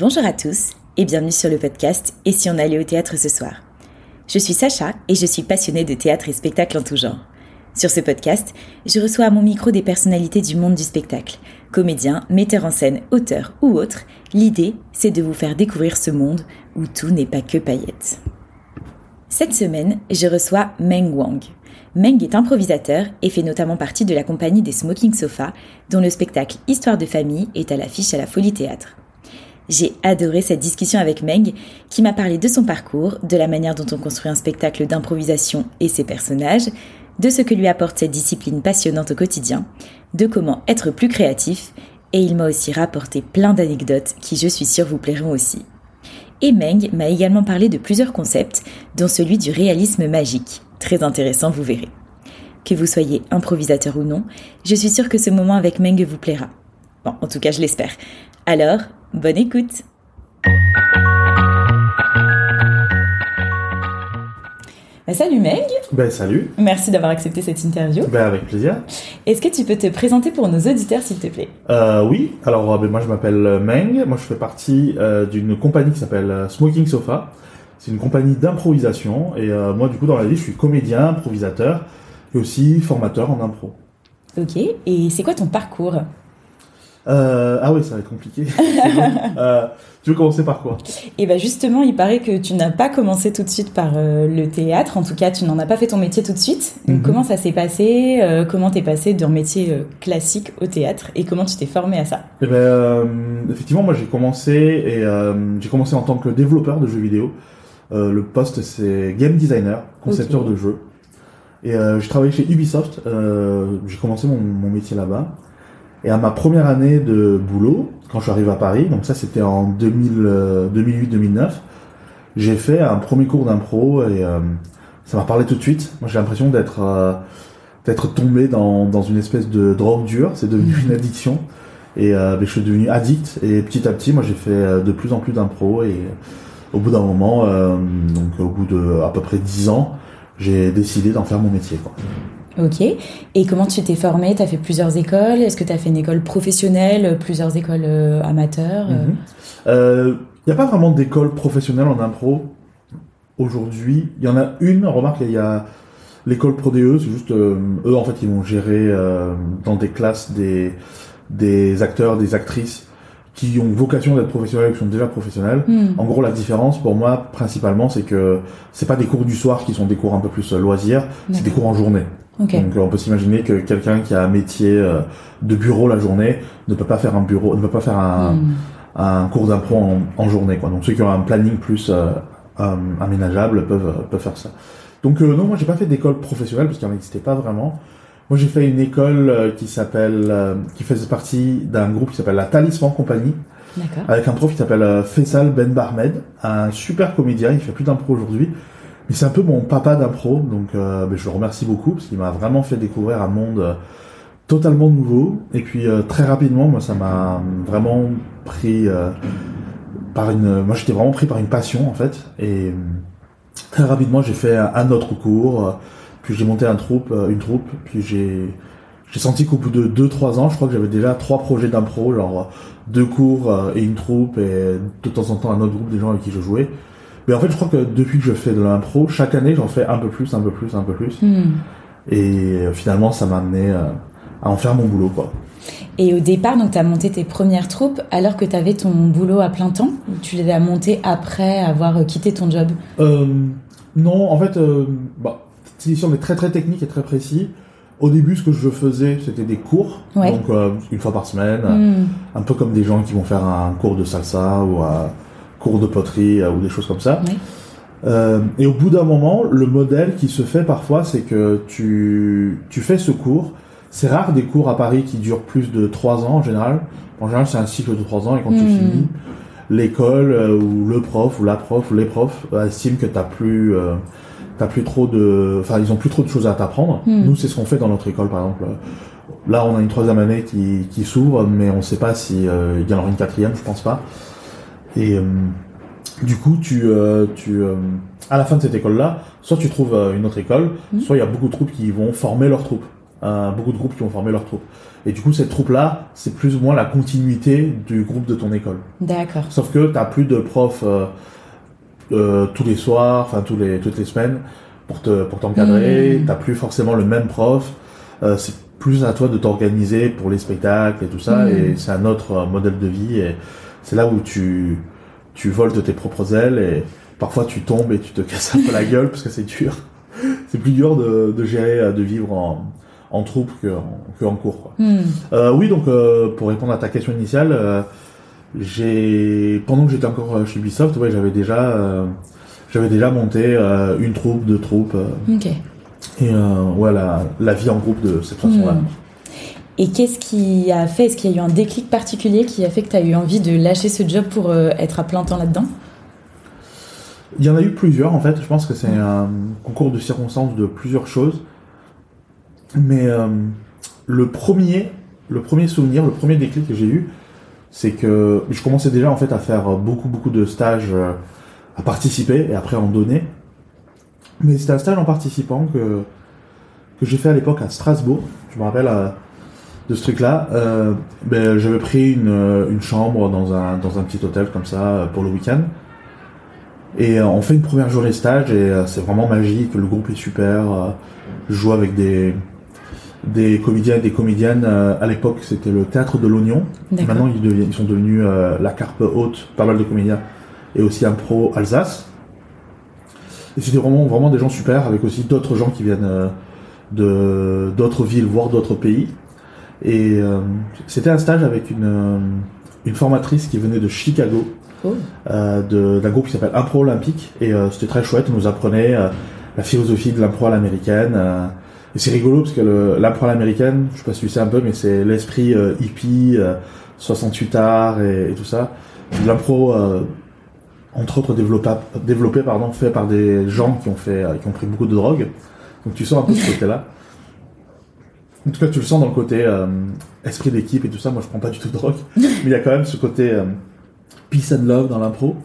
Bonjour à tous et bienvenue sur le podcast Et si on allait au théâtre ce soir Je suis Sacha et je suis passionnée de théâtre et spectacle en tout genre. Sur ce podcast, je reçois à mon micro des personnalités du monde du spectacle, comédiens, metteurs en scène, auteurs ou autres. L'idée, c'est de vous faire découvrir ce monde où tout n'est pas que paillettes. Cette semaine, je reçois Meng Wang. Meng est improvisateur et fait notamment partie de la compagnie des Smoking Sofa, dont le spectacle Histoire de famille est à l'affiche à la Folie Théâtre. J'ai adoré cette discussion avec Meng, qui m'a parlé de son parcours, de la manière dont on construit un spectacle d'improvisation et ses personnages, de ce que lui apporte cette discipline passionnante au quotidien, de comment être plus créatif, et il m'a aussi rapporté plein d'anecdotes qui, je suis sûre, vous plairont aussi. Et Meng m'a également parlé de plusieurs concepts, dont celui du réalisme magique. Très intéressant, vous verrez. Que vous soyez improvisateur ou non, je suis sûre que ce moment avec Meng vous plaira. Bon, en tout cas, je l'espère. Alors, bonne écoute. Bah, Salut Meng Ben salut. Merci d'avoir accepté cette interview. Ben avec plaisir. Est-ce que tu peux te présenter pour nos auditeurs s'il te plaît? Euh, Oui, alors ben, moi je m'appelle Meng, moi je fais partie euh, d'une compagnie qui s'appelle euh, Smoking Sofa. C'est une compagnie d'improvisation. Et euh, moi du coup dans la vie je suis comédien, improvisateur et aussi formateur en impro. Ok, et c'est quoi ton parcours? Euh, ah oui, ça va être compliqué. euh, tu veux commencer par quoi? Et eh ben justement, il paraît que tu n'as pas commencé tout de suite par euh, le théâtre. En tout cas, tu n'en as pas fait ton métier tout de suite. Donc, mm -hmm. comment ça s'est passé? Comment t'es passé d'un métier classique au théâtre? Et comment tu t'es formé à ça? Eh ben, effectivement, moi j'ai commencé et j'ai commencé en tant que développeur de jeux vidéo. le poste c'est game designer, concepteur okay. de jeux. Et j'ai travaillé chez Ubisoft. j'ai commencé mon, mon métier là-bas. Et à ma première année de boulot, quand je suis arrivé à Paris, donc ça c'était en 2008-2009, j'ai fait un premier cours d'impro et euh, ça m'a parlé tout de suite. Moi j'ai l'impression d'être euh, d'être tombé dans, dans une espèce de drogue dure, c'est devenu une addiction. Et euh, je suis devenu addict et petit à petit moi j'ai fait de plus en plus d'impro et au bout d'un moment, donc au bout de à peu près 10 ans, j'ai décidé d'en faire mon métier. Quoi. Ok. Et comment tu t'es formé Tu as fait plusieurs écoles? Est-ce que tu as fait une école professionnelle, plusieurs écoles euh, amateurs Il n'y euh, a pas vraiment d'école professionnelle en impro aujourd'hui. Il y en a une, remarque, il y a l'école ProDE, c'est juste euh, eux en fait ils vont gérer euh, dans des classes des, des acteurs, des actrices qui ont vocation d'être professionnels, qui sont déjà professionnels. Hmm. En gros, la différence pour moi, principalement, c'est que c'est pas des cours du soir qui sont des cours un peu plus loisirs, c'est des cours en journée. Okay. Donc on peut s'imaginer que quelqu'un qui a un métier euh, de bureau la journée ne peut pas faire un bureau, ne peut pas faire un, Hmm. un cours d'impro en, en journée. Quoi. Donc ceux qui ont un planning plus euh, euh, aménageable peuvent, peuvent faire ça. Donc euh, non, moi j'ai pas fait d'école professionnelle parce qu'il n'existait pas vraiment. Moi j'ai fait une école qui s'appelle, euh, qui faisait partie d'un groupe qui s'appelle la Talisman Compagnie, avec un prof qui s'appelle Faisal Ben Barmed, un super comédien, il fait plus d'impro aujourd'hui. Mais c'est un peu mon papa d'impro, donc euh, ben, je le remercie beaucoup parce qu'il m'a vraiment fait découvrir un monde euh, totalement nouveau. Et puis euh, très rapidement, moi ça m'a vraiment pris par une, moi j'étais vraiment pris par une passion en fait. Et très rapidement j'ai fait un, autre cours, puis j'ai monté un troupe, une troupe, puis j'ai j'ai senti qu'au bout de 2-3 ans, je crois que j'avais déjà trois projets d'impro, genre deux cours et une troupe, et de temps en temps un autre groupe des gens avec qui je jouais. Mais en fait, je crois que depuis que je fais de l'impro, chaque année, j'en fais un peu plus, un peu plus, un peu plus. Hmm. Et euh, finalement, ça m'a amené euh, à en faire mon boulot, quoi. Et au départ, donc, tu as monté tes premières troupes alors que tu avais ton boulot à plein temps ou tu les as montées après avoir euh, quitté ton job? Euh, non, en fait, euh, bah, si on est très très technique et très précis, au début, ce que je faisais, c'était des cours, Ouais. donc euh, une fois par semaine, Hmm. un peu comme des gens qui vont faire un cours de salsa ou cours de poterie euh, ou des choses comme ça. Euh, et au bout d'un moment, le modèle qui se fait parfois, c'est que tu, tu fais ce cours. C'est rare des cours à Paris qui durent plus de trois ans en général. En général, c'est un cycle de trois ans et quand tu Hmm. finis, l'école euh, ou le prof ou la prof ou les profs euh, estiment que t'as plus, euh, t'as plus trop de, enfin ils ont plus trop de choses à t'apprendre. Hmm. Nous, c'est ce qu'on fait dans notre école, par exemple. Là, on a une troisième année qui, qui s'ouvre, mais on sait pas si euh, il y en aura une quatrième, je pense pas. Et euh, du coup, tu, euh, tu, euh, à la fin de cette école-là, soit tu trouves une autre école, Mhm. soit il y a beaucoup de troupes qui vont former leurs troupes. Euh, beaucoup de groupes qui vont former leurs troupes. Et du coup, cette troupe-là, c'est plus ou moins la continuité du groupe de ton école. D'accord. Sauf que t'as plus de profs euh, euh, tous les soirs, enfin tous les toutes les semaines pour te pour t'encadrer. Mhm. T'as plus forcément le même prof. Euh, c'est plus à toi de t'organiser pour les spectacles et tout ça. Mhm. Et c'est un autre modèle de vie. Et c'est là où tu tu voles de tes propres ailes et parfois tu tombes et tu te casses un peu la gueule parce que c'est dur. C'est plus dur de, de gérer, euh, de vivre en, en troupe que en, que en cours. Quoi. Hmm. Euh, oui, donc euh, pour répondre à ta question initiale, euh, j'ai pendant que j'étais encore chez Ubisoft, ouais, j'avais déjà j'avais déjà monté une troupe, deux troupes et la, la vie en groupe de cette façon-là. Hmm. Et qu'est-ce qui a fait, est-ce qu'il y a eu un déclic particulier qui a fait que tu as eu envie de lâcher ce job pour euh, être à plein temps là-dedans? Il y en a eu plusieurs en fait. Je pense que c'est un concours de circonstances de plusieurs choses. Mais euh, le premier, le premier souvenir, le premier déclic que j'ai eu, c'est que je commençais déjà en fait à faire beaucoup beaucoup de stages, euh, à participer et après en donner. Mais c'était un stage en participant que que j'ai fait à l'époque à Strasbourg. Je me rappelle euh, de ce truc-là. Euh, ben, j'avais pris une, euh, une chambre dans un dans un petit hôtel comme ça euh, pour le week-end. Et on fait une première journée de stage et c'est vraiment magique. Le groupe est super. je joue avec des des comédiens et des comédiennes. à l'époque, c'était le théâtre de l'Oignon. Maintenant, ils, deviennent, ils sont devenus euh, la Carpe Haute, pas mal de comédiens, et aussi un pro Alsace. Et c'était vraiment, vraiment des gens super, avec aussi d'autres gens qui viennent euh, de d'autres villes, voire d'autres pays. Et euh, c'était un stage avec une, euh, une formatrice qui venait de Chicago, Cool. euh, d'un groupe qui s'appelle Impro Olympique, et euh, c'était très chouette. Elle nous apprenait la philosophie de l'impro à l'américaine. et c'est rigolo parce que l'impro à l'américaine, je sais pas si tu sais un peu, mais c'est l'esprit hippie, euh, 68 arts et, et tout ça. L'impro, entre autres développé, développé pardon, fait par des gens qui ont fait, qui ont pris beaucoup de drogue. Donc tu sens un peu ce côté-là. En tout cas, tu le sens dans le côté euh, esprit d'équipe et tout ça. Moi, je prends pas du tout de drogue, mais il y a quand même ce côté euh, peace and love dans l'impro.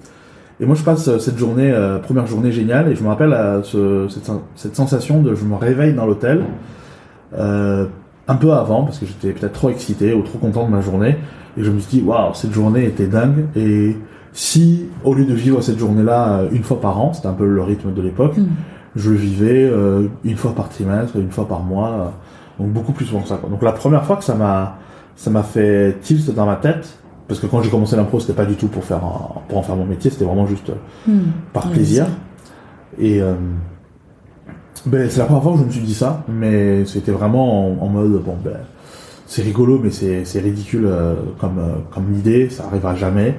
Et moi, je passe euh, cette journée, euh, première journée géniale, et je me rappelle ce- cette, sen- cette sensation de je me réveille dans l'hôtel un peu avant parce que j'étais peut-être trop excité ou trop content de ma journée, et je me suis dit waouh, cette journée était dingue. Et si au lieu de vivre cette journée-là une fois par an, c'était un peu le rythme de l'époque, Hmm. je le vivais une fois par trimestre, une fois par mois, donc beaucoup plus souvent que ça. Quoi. Donc la première fois que ça m'a ça m'a fait tilt dans ma tête, parce que quand j'ai commencé l'impro, c'était pas du tout pour faire un- pour en faire mon métier, c'était vraiment juste euh, Hmm. par plaisir. Et euh, ben, c'est la première fois que je me suis dit ça, mais c'était vraiment en, en mode bon ben c'est rigolo, mais c'est c'est ridicule euh, comme euh, comme idée, ça arrivera jamais.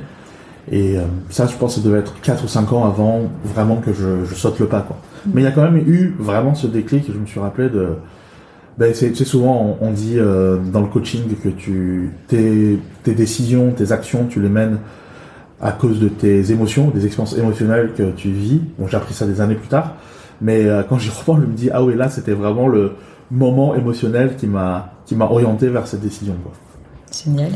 Et ça, je pense, que ça devait être 4 ou 5 ans avant vraiment que je, je saute le pas. Quoi. Mais il y a quand même eu vraiment ce déclic, je me suis rappelé de... Ben, c'est, souvent, on, on dit euh, dans le coaching que tu, tes, tes décisions, tes actions, tu les mènes à cause de tes émotions, des expériences émotionnelles que tu vis. Bon, j'ai appris ça des années plus tard. Mais euh, quand j'y repense, je me dis, ah oui, là, c'était vraiment le moment émotionnel qui m'a, qui m'a orienté vers cette décision. Quoi. Génial.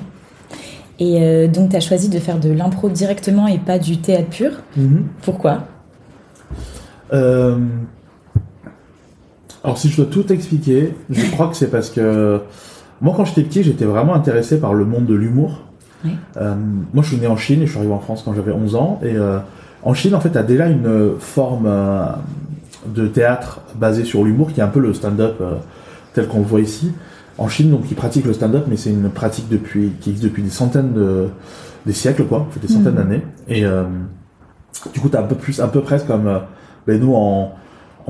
Et euh, donc, tu as choisi de faire de l'impro directement et pas du théâtre pur. Pourquoi? Euh, Alors si je dois tout expliquer, je crois que c'est parce que moi quand j'étais petit, j'étais vraiment intéressé par le monde de l'humour. Oui. Euh, moi je suis né en Chine et je suis arrivé en France quand j'avais 11 ans. Et euh, en Chine, en fait, t'as déjà une forme euh, de théâtre basée sur l'humour qui est un peu le stand-up euh, tel qu'on le voit ici. En Chine, donc ils pratiquent le stand-up, mais c'est une pratique depuis qui existe depuis des centaines de des siècles, quoi, des centaines Mhm. d'années. Et euh, du coup, t'as un peu plus, un peu presque comme ben, nous en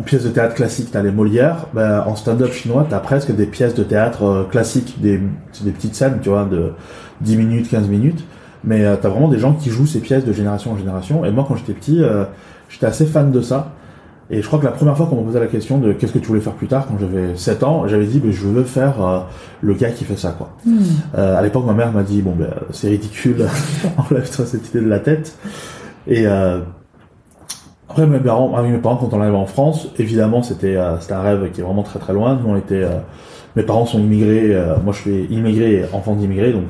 en pièces de théâtre classique, t'as les Molières. Ben, en stand-up chinois, t'as presque des pièces de théâtre euh, classiques, des, des petites scènes, tu vois, de 10 minutes, 15 minutes. Mais euh, t'as vraiment des gens qui jouent ces pièces de génération en génération. Et moi, quand j'étais petit, euh, j'étais assez fan de ça. Et je crois que la première fois qu'on me posait la question de qu'est-ce que tu voulais faire plus tard, quand j'avais 7 ans, j'avais dit, ben, je veux faire euh, le gars qui fait ça, quoi. Hmm. Euh, à l'époque, ma mère m'a dit bon ben c'est ridicule, enlève-toi cette idée de la tête. Et euh, après mes parents, avec mes parents quand on arrive en France, évidemment c'était euh, c'était un rêve qui est vraiment très très loin. Nous on était, euh, mes parents sont immigrés, euh, moi je suis immigré, enfant d'immigré, donc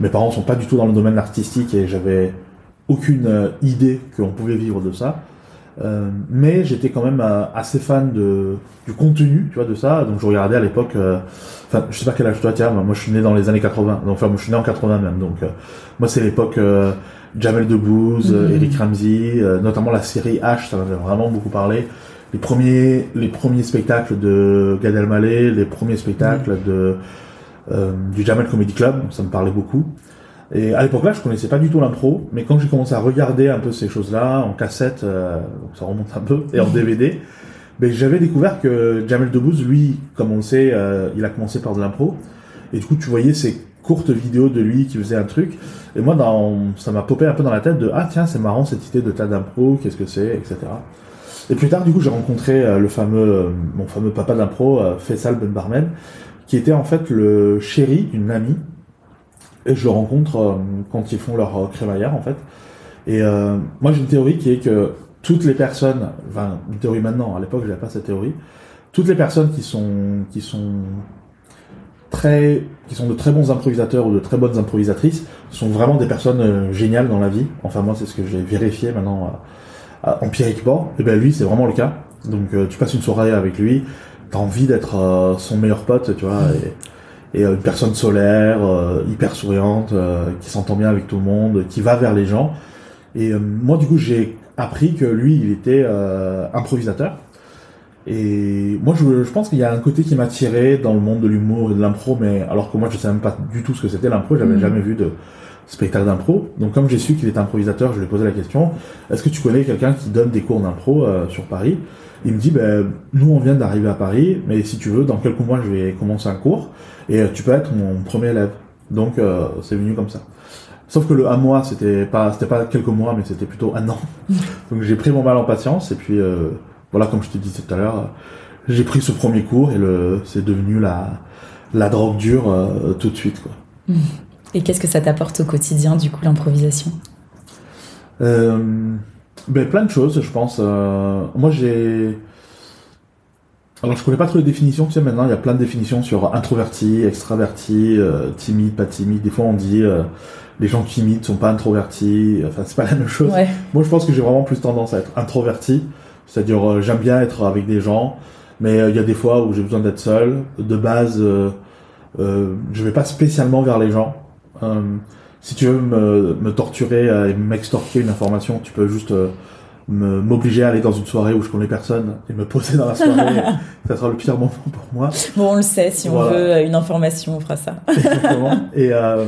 mes parents sont pas du tout dans le domaine artistique et j'avais aucune idée qu'on pouvait vivre de ça. Mais j'étais quand même assez fan du contenu, tu vois, de ça. Donc je regardais à l'époque. Enfin, je sais pas quel âge toi tiens. Moi, je suis né dans les années 80. Donc, enfin, moi, je suis né en 80 même. Donc, moi, c'est l'époque Jamel Debbouze, euh, Mhm. Eric Ramsey, euh, notamment la série H. Ça m'avait vraiment beaucoup parlé. Les premiers, les premiers spectacles de Gad Elmaleh, les premiers spectacles de euh, du Jamel Comedy Club. Ça me parlait beaucoup. Et à l'époque là, je connaissais pas du tout l'impro, mais quand j'ai commencé à regarder un peu ces choses-là en cassette, euh, donc ça remonte un peu, et en DVD, ben, j'avais découvert que Jamel Debbouze, lui, comme on le sait, euh, il a commencé par de l'impro, et du coup tu voyais ces courtes vidéos de lui qui faisait un truc, et moi dans, ça m'a popé un peu dans la tête de ah tiens c'est marrant cette idée de tas d'impro, qu'est-ce que c'est, etc. Et plus tard du coup j'ai rencontré euh, le fameux, euh, mon fameux papa d'impro, euh, Faisal Ben Barmen, qui était en fait le chéri d'une amie et je le rencontre quand ils font leur crémaillère en fait. Et moi j'ai une théorie qui est que toutes les personnes, enfin une théorie maintenant, à l'époque j'avais pas cette théorie, toutes les personnes qui sont qui sont très qui sont de très bons improvisateurs ou de très bonnes improvisatrices sont vraiment des personnes euh, géniales dans la vie. Enfin moi c'est ce que j'ai vérifié maintenant empiriquement. Et ben lui c'est vraiment le cas. Donc euh, tu passes une soirée avec lui, t'as envie d'être euh, son meilleur pote, tu vois. Et, et euh, une personne solaire, euh, hyper souriante, euh, qui s'entend bien avec tout le monde, qui va vers les gens. Et euh, moi, du coup, j'ai appris que lui, il était euh, improvisateur. Et moi, je, je pense qu'il y a un côté qui m'a tiré dans le monde de l'humour et de l'impro, mais alors que moi, je sais même pas du tout ce que c'était l'impro, j'avais Mhm. jamais vu de spectacle d'impro. Donc, comme j'ai su qu'il était improvisateur, je lui ai posé la question est-ce que tu connais quelqu'un qui donne des cours d'impro euh, sur Paris? Il me dit ben, nous, on vient d'arriver à Paris, mais si tu veux, dans quelques mois, je vais commencer un cours et euh, tu peux être mon premier élève. Donc, euh, c'est venu comme ça. Sauf que le un mois, c'était pas, c'était pas quelques mois, mais c'était plutôt un an. Donc j'ai pris mon mal en patience et puis euh, voilà, comme je te disais tout à l'heure, j'ai pris ce premier cours et le, c'est devenu la, la drogue dure euh, tout de suite quoi. Et qu'est-ce que ça t'apporte au quotidien, du coup, l'improvisation? Euh, ben plein de choses, je pense. Euh, moi j'ai alors je connais pas trop les définitions, tu sais maintenant il y a plein de définitions sur introverti, extraverti, timide, pas timide. Des fois on dit les gens timides sont pas introvertis, enfin c'est pas la même chose. Ouais. Moi, je pense que j'ai vraiment plus tendance à être introverti, c'est-à-dire euh, j'aime bien être avec des gens, mais euh, il y a des fois où j'ai besoin d'être seul. De base, euh, je vais pas spécialement vers les gens. Si tu veux me, me torturer et m'extorquer une information, tu peux juste m'obliger à aller dans une soirée où je connais personne et me poser dans la soirée. ça sera le pire moment pour moi. Bon, on le sait, si on Voilà. veut une information, on fera ça. Exactement. Et euh,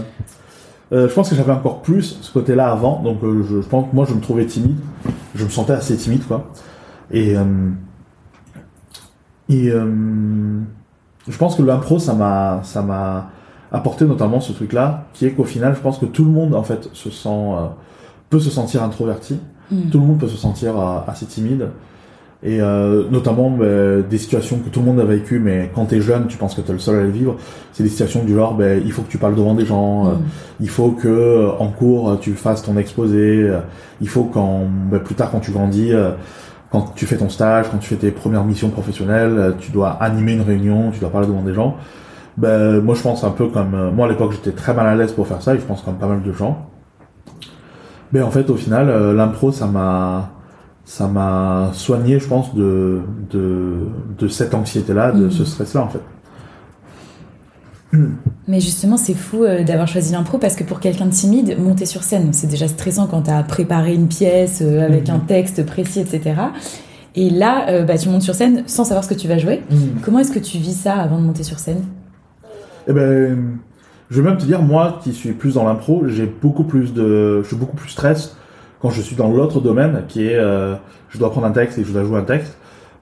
euh, je pense que j'avais encore plus ce côté-là avant. Donc euh, je, je pense que moi je me trouvais timide. Je me sentais assez timide quoi. Et, euh, et euh, je pense que l'impro ça m'a ça m'a apporté notamment ce truc-là, qui est qu'au final je pense que tout le monde en fait se sent euh, peut se sentir introverti. Mm. Tout le monde peut se sentir euh, assez timide. Et euh, notamment ben, des situations que tout le monde a vécues, mais quand t'es jeune, tu penses que t'es le seul à les vivre. C'est des situations du genre, ben, il faut que tu parles devant des gens, euh, Mm. il faut que en cours tu fasses ton exposé, il faut quand ben, plus tard quand tu grandis, quand tu fais ton stage, quand tu fais tes premières missions professionnelles, euh, tu dois animer une réunion, tu dois parler devant des gens. Ben moi je pense un peu comme euh, moi à l'époque j'étais très mal à l'aise pour faire ça et je pense comme pas mal de gens. Mais en fait au final euh, l'impro ça m'a ça m'a soigné je pense de de de cette anxiété là, de Mhm. ce stress là en fait. Mais justement, c'est fou euh, d'avoir choisi l'impro parce que pour quelqu'un de timide, monter sur scène, c'est déjà stressant quand tu as préparé une pièce euh, avec Mhm. un texte précis, etc. Et là, euh, bah, tu montes sur scène sans savoir ce que tu vas jouer. Comment est-ce que tu vis ça avant de monter sur scène? Eh ben, je vais même te dire, moi qui suis plus dans l'impro, j'ai beaucoup plus de, je suis beaucoup plus stress quand je suis dans l'autre domaine qui est, euh, je dois prendre un texte et je dois jouer un texte.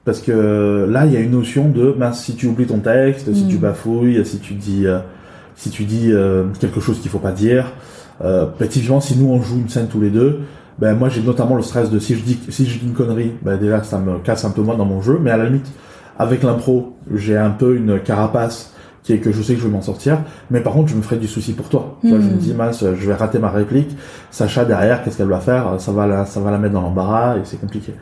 Parce que là, il y a une notion de, mince, si tu oublies ton texte, si tu bafouilles, si tu dis, euh, si tu dis euh, quelque chose qu'il faut pas dire. Euh, typiquement, si nous on joue une scène tous les deux, ben moi j'ai notamment le stress de si je dis si je dis une connerie, ben déjà ça me casse un peu moins dans mon jeu, mais à la limite avec l'impro, j'ai un peu une carapace qui est que je sais que je vais m'en sortir, mais par contre je me ferai du souci pour toi. Tu vois, je me Mhm. dis mince, je vais rater ma réplique, Sacha derrière, qu'est-ce qu'elle va faire? Ça va la ça va la mettre dans l'embarras et c'est compliqué.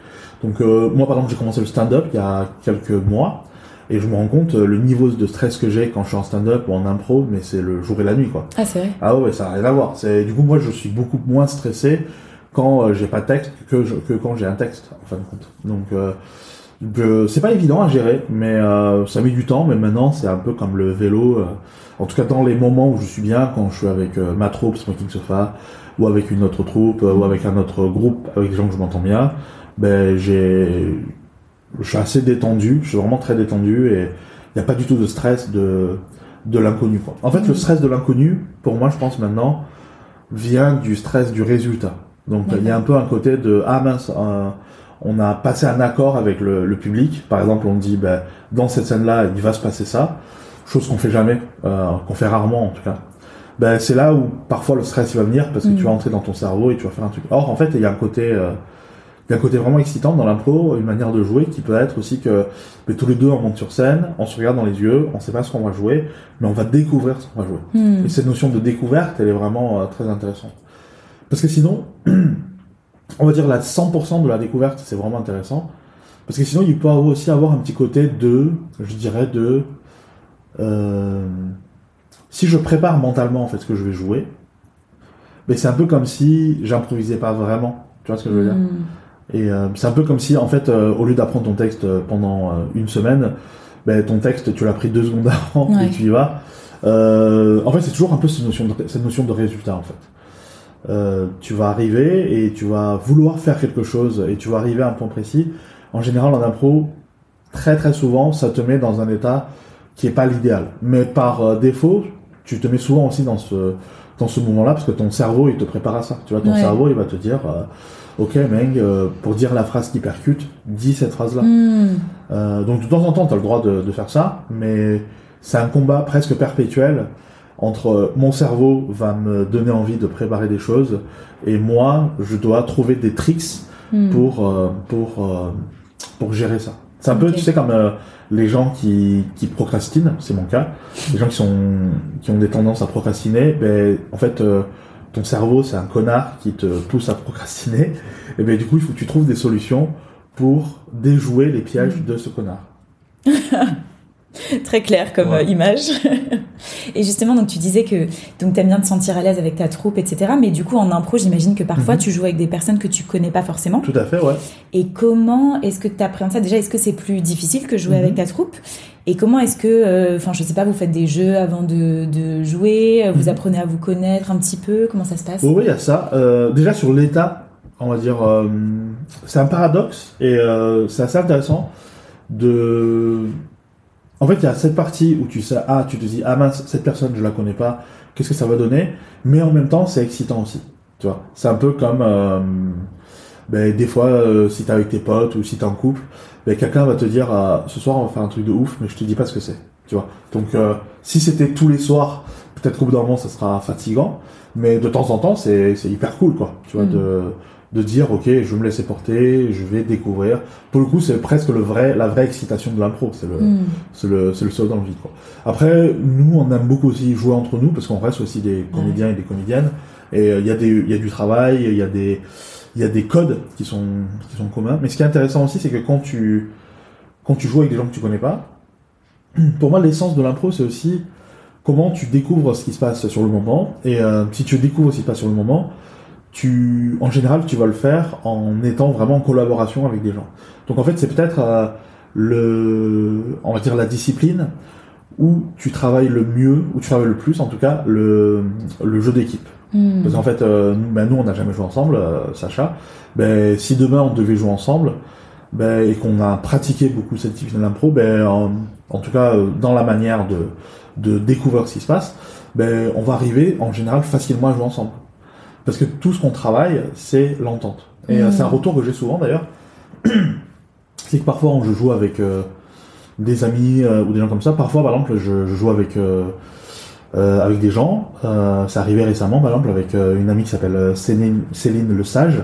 Donc euh, moi par exemple j'ai commencé le stand-up il y a quelques mois et je me rends compte euh, le niveau de stress que j'ai quand je suis en stand-up ou en impro, mais c'est le jour et la nuit quoi. Ah, c'est vrai. Ah ouais, ça n'a rien à voir. C'est du coup moi je suis beaucoup moins stressé quand j'ai pas de texte que, que quand j'ai un texte, en fin de compte. Donc, c'est pas évident à gérer, mais ça met du temps. Mais maintenant, c'est un peu comme le vélo. en tout cas, dans les moments où je suis bien, quand je suis avec ma troupe Smoking Sofa, ou avec une autre troupe, ou avec un autre groupe, avec des gens que je m'entends bien, ben j'ai, je suis assez détendu. Je suis vraiment très détendu et il n'y a pas du tout de stress de de l'inconnu. En fait, le mm. stress de l'inconnu, pour moi, je pense maintenant, vient du stress du résultat. Donc, il y a un peu un côté de ah mince, euh, on a passé un accord avec le, le, public. Par exemple, on dit ben, dans cette scène-là, il va se passer ça, chose qu'on fait jamais, euh, qu'on fait rarement en tout cas. Ben, c'est là où parfois le stress il va venir parce que tu vas mm. entrer dans ton cerveau et tu vas faire un truc. Or, en fait, il y a un côté euh, il y a un côté vraiment excitant dans l'impro, une manière de jouer qui peut être aussi que mais tous les deux on monte sur scène, on se regarde dans les yeux, on sait pas ce qu'on va jouer, mais on va découvrir ce qu'on va jouer. Hmm. Et cette notion de découverte, elle est vraiment euh, très intéressante. Parce que sinon, on va dire la 100% de la découverte, c'est vraiment intéressant. Parce que sinon, il peut aussi avoir un petit côté de, je dirais, de... Euh, si je prépare mentalement en fait ce que je vais jouer, mais c'est un peu comme si j'improvisais pas vraiment. Tu vois ce que je veux dire? Hmm. Et euh, c'est un peu comme si, en fait, euh, au lieu d'apprendre ton texte euh, pendant une semaine, ben, ton texte, tu l'as pris deux secondes avant et tu y vas. en fait, c'est toujours un peu cette notion de, cette notion de résultat, en fait. tu vas arriver et tu vas vouloir faire quelque chose et tu vas arriver à un point précis. En général, en impro, très très souvent, ça te met dans un état qui est pas l'idéal. Mais par défaut, tu te mets souvent aussi dans ce dans ce moment-là parce que ton cerveau il te prépare à ça. Tu vois, ton cerveau il va te dire ok Meng, euh, pour dire la phrase qui percute, dis cette phrase-là. Hmm. Euh, donc de temps en temps, tu as le droit de, faire ça, mais c'est un combat presque perpétuel entre euh, mon cerveau va me donner envie de préparer des choses et moi, je dois trouver des tricks hmm. pour, pour, pour gérer ça. C'est un peu, tu sais, comme les gens qui, qui procrastinent, c'est mon cas, les gens qui, sont, qui ont des tendances à procrastiner, ben, en fait, ton cerveau, c'est un connard qui te pousse à procrastiner, et bien du coup, il faut que tu trouves des solutions pour déjouer les pièges mm. de ce connard. Très clair comme euh, image. et justement, donc tu disais que donc aimes bien te sentir à l'aise avec ta troupe, etc. Mais du coup, en impro, j'imagine que parfois mhm. tu joues avec des personnes que tu connais pas forcément. Tout à fait, ouais. Et comment est-ce que tu appréhendes ça? Déjà, est-ce que c'est plus difficile que jouer avec mhm. ta troupe? Et comment est-ce que, euh, enfin, je sais pas, vous faites des jeux avant de, jouer Vous mhm. apprenez à vous connaître un petit peu Comment ça se passe? Oui, il y a ça. Euh, déjà sur l'état, on va dire, c'est un paradoxe et c'est assez intéressant de en fait, il y a cette partie où tu sais, ah, tu te dis, ah mince, cette personne, je la connais pas, qu'est-ce que ça va donner? Mais en même temps, c'est excitant aussi. Tu vois, c'est un peu comme, euh, ben, des fois, euh, si t'es avec tes potes ou si t'es en couple, ben, quelqu'un va te dire, ah, ce soir, on va faire un truc de ouf, mais je te dis pas ce que c'est. Tu vois. Donc, euh, si c'était tous les soirs, peut-être qu'au bout d'un moment, ça sera fatigant, mais de temps en temps, c'est hyper cool, quoi. Tu vois, mm. de de dire ok je vais me laisser porter je vais découvrir. Pour le coup c'est presque le vrai la vraie excitation de l'impro. C'est le mm. c'est le c'est le seul dans le vide quoi. Après nous on aime beaucoup aussi jouer entre nous parce qu'on reste aussi des comédiens et des comédiennes. Et euh, il y a des il y a du travail il y a des il y a des codes qui sont qui sont communs. Mais ce qui est intéressant aussi c'est que quand tu quand tu joues avec des gens que tu connais pas pour moi l'essence de l'impro c'est aussi comment tu découvres ce qui se passe sur le moment. Et euh, si tu découvres ce qui se passe sur le moment tu, en général, tu vas le faire en étant vraiment en collaboration avec des gens. Donc en fait, c'est peut-être euh, le, on va dire la discipline où tu travailles le mieux, où tu travailles le plus, en tout cas, le, le jeu d'équipe. Hmm. Parce qu'en fait, euh, nous, ben, nous, on n'a jamais joué ensemble, euh, Sacha. Ben, si demain on devait jouer ensemble, ben, et qu'on a pratiqué beaucoup cette discipline d'impro, ben, en, en, tout cas, dans la manière de, de découvrir ce qui se passe, ben, on va arriver en général facilement à jouer ensemble. Parce que tout ce qu'on travaille, c'est l'entente. Et euh, c'est un mm. retour que j'ai souvent d'ailleurs. c'est que parfois, je joue avec euh, des amis euh, ou des gens comme ça. Parfois, par exemple, je, joue avec, avec des gens. c'est arrivé récemment, par exemple, avec une amie qui s'appelle Céline, Céline Le Sage.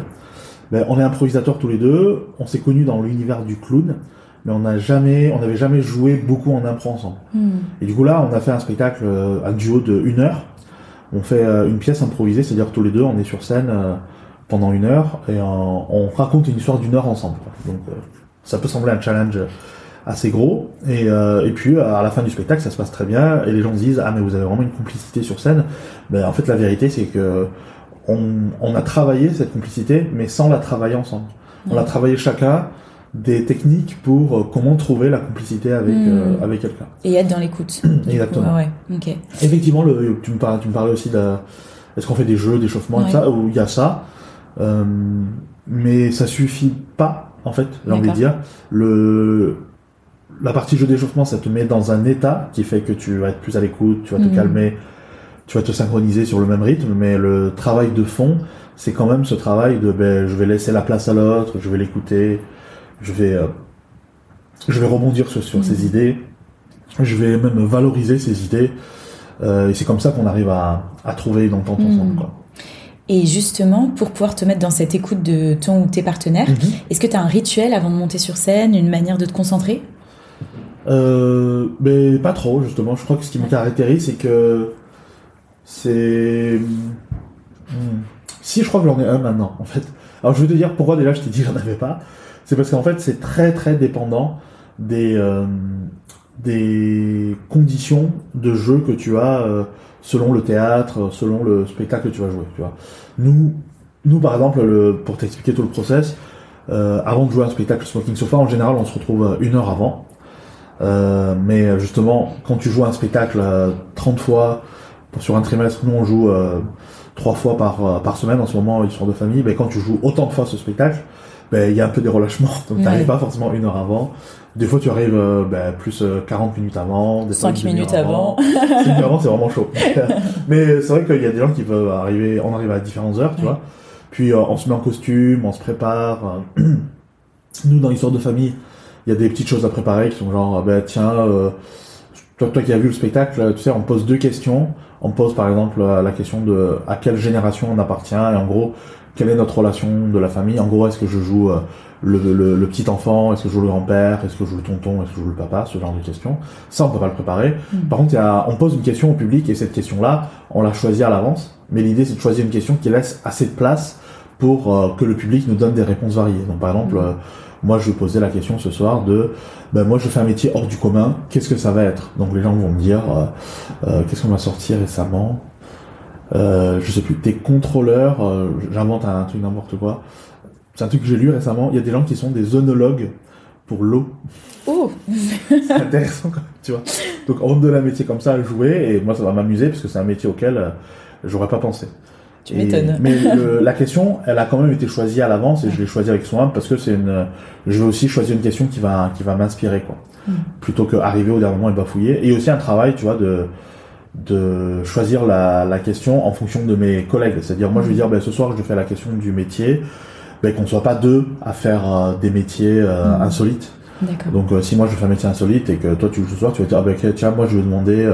Ben, on est improvisateurs tous les deux. On s'est connus dans l'univers du clown. Mais on n'a jamais, on n'avait jamais joué beaucoup en impro ensemble. Mm. Et du coup là, on a fait un spectacle, un duo de une heure on fait euh, une pièce improvisée, c'est-à-dire tous les deux, on est sur scène euh, pendant une heure et on raconte une histoire d'une heure ensemble. Donc euh, ça peut sembler un challenge assez gros et, et puis à la fin du spectacle ça se passe très bien et les gens se disent ah mais vous avez vraiment une complicité sur scène ben en fait la vérité c'est que on, a travaillé cette complicité, mais sans la travailler ensemble. On a travaillé chacun des techniques pour euh, comment trouver la complicité avec, hmm. euh, avec quelqu'un. Et être dans l'écoute. Exactement. ouais, Effectivement, le, tu, me parlais, tu me parlais aussi de. Est-ce qu'on fait des jeux, d'échauffement, ouais. ça, où il y a ça. Euh, mais ça suffit pas, en fait, j'ai envie de dire. Le, la partie jeu d'échauffement, ça te met dans un état qui fait que tu vas être plus à l'écoute, tu vas te hmm. calmer, tu vas te synchroniser sur le même rythme, mais le travail de fond, c'est quand même ce travail de ben, je vais laisser la place à l'autre, je vais l'écouter, je vais, euh, je vais rebondir sur, sur mhm. idées, je vais même valoriser ses idées, euh, et c'est comme ça qu'on arrive à, à, trouver une entente ensemble. Mhm. Quoi. Et justement, pour pouvoir te mettre dans cette écoute de ton ou tes partenaires, mhm. est-ce que tu as un rituel avant de monter sur scène, une manière de te concentrer? Euh, mais pas trop justement. Je crois que ce qui me caractérise, c'est que c'est. Hmm. Si, je crois que j'en ai un maintenant, en fait. Alors, je vais te dire pourquoi déjà je t'ai dit que j'en avais pas. C'est parce qu'en fait, c'est très très dépendant des, euh, conditions de jeu que tu as euh, selon le théâtre, selon le spectacle que tu vas jouer. Tu vois. Nous, nous, par exemple, le, pour t'expliquer tout le process, euh, avant de jouer un spectacle Smoking Sofa, en général, on se retrouve une heure avant. mais justement, quand tu joues un spectacle 30 fois, sur un trimestre, nous on joue trois fois par, par semaine en ce moment, histoire de famille, ben, quand tu joues autant de fois ce spectacle, ben, il y a un peu des relâchements, donc tu n'arrives pas forcément une heure avant. Des fois, tu arrives euh, ben, plus 40 minutes avant. Des 5 minutes avant. 5 minutes avant, c'est vraiment chaud. Mais c'est vrai qu'il y a des gens qui peuvent arriver, on arrive à différentes heures, tu vois. Puis on se met en costume, on se prépare. Nous, dans l'histoire de famille, il y a des petites choses à préparer qui sont genre, ben tiens, toi, toi qui as vu le spectacle, tu sais, on pose deux questions on pose par exemple la question de à quelle génération on appartient et en gros quelle est notre relation de la famille? En gros, est-ce que je joue euh, le, petit enfant, est-ce que je joue le grand-père, est-ce que je joue le tonton, est-ce que je joue le papa, ce genre de questions. Ça, on peut pas le préparer. Mm. Par contre, y a, on pose une question au public et cette question-là, on l'a choisie à l'avance. Mais l'idée, c'est de choisir une question qui laisse assez de place pour euh, que le public nous donne des réponses variées. Donc, par exemple, mm. euh, moi, je poser la question ce soir de, ben moi, je fais un métier hors du commun. Qu'est-ce que ça va être? Donc, les gens vont me dire, euh qu'est-ce qu'on m'a sorti récemment? Euh, Je sais plus. T'es contrôleur. Euh, j'invente un truc n'importe quoi. C'est un truc que j'ai lu récemment. Il y a des gens qui sont des œnologues pour l'eau. Oh C'est intéressant, tu vois. Donc, on me donne un métier comme ça à jouer, et moi, ça va m'amuser parce que c'est un métier auquel j'aurais pas pensé. Tu m'étonnes. Mais la question, elle a quand même été choisie à l'avance et je l'ai choisie avec soin parce que c'est une. Je veux aussi choisir une question qui va qui va m'inspirer quoi, mm. plutôt que arriver au dernier moment et bafouiller. Et aussi un travail, tu vois, de de choisir la, la question en fonction de mes collègues. C'est-à-dire, moi, je vais dire, ben, ce soir, je fais la question du métier, ben, qu'on ne soit pas deux à faire euh, des métiers euh, mm. insolites. Donc, euh, si moi, je fais un métier insolite et que toi, tu joues ce soir, tu vas dire, ah, ben, tiens, moi, je vais demander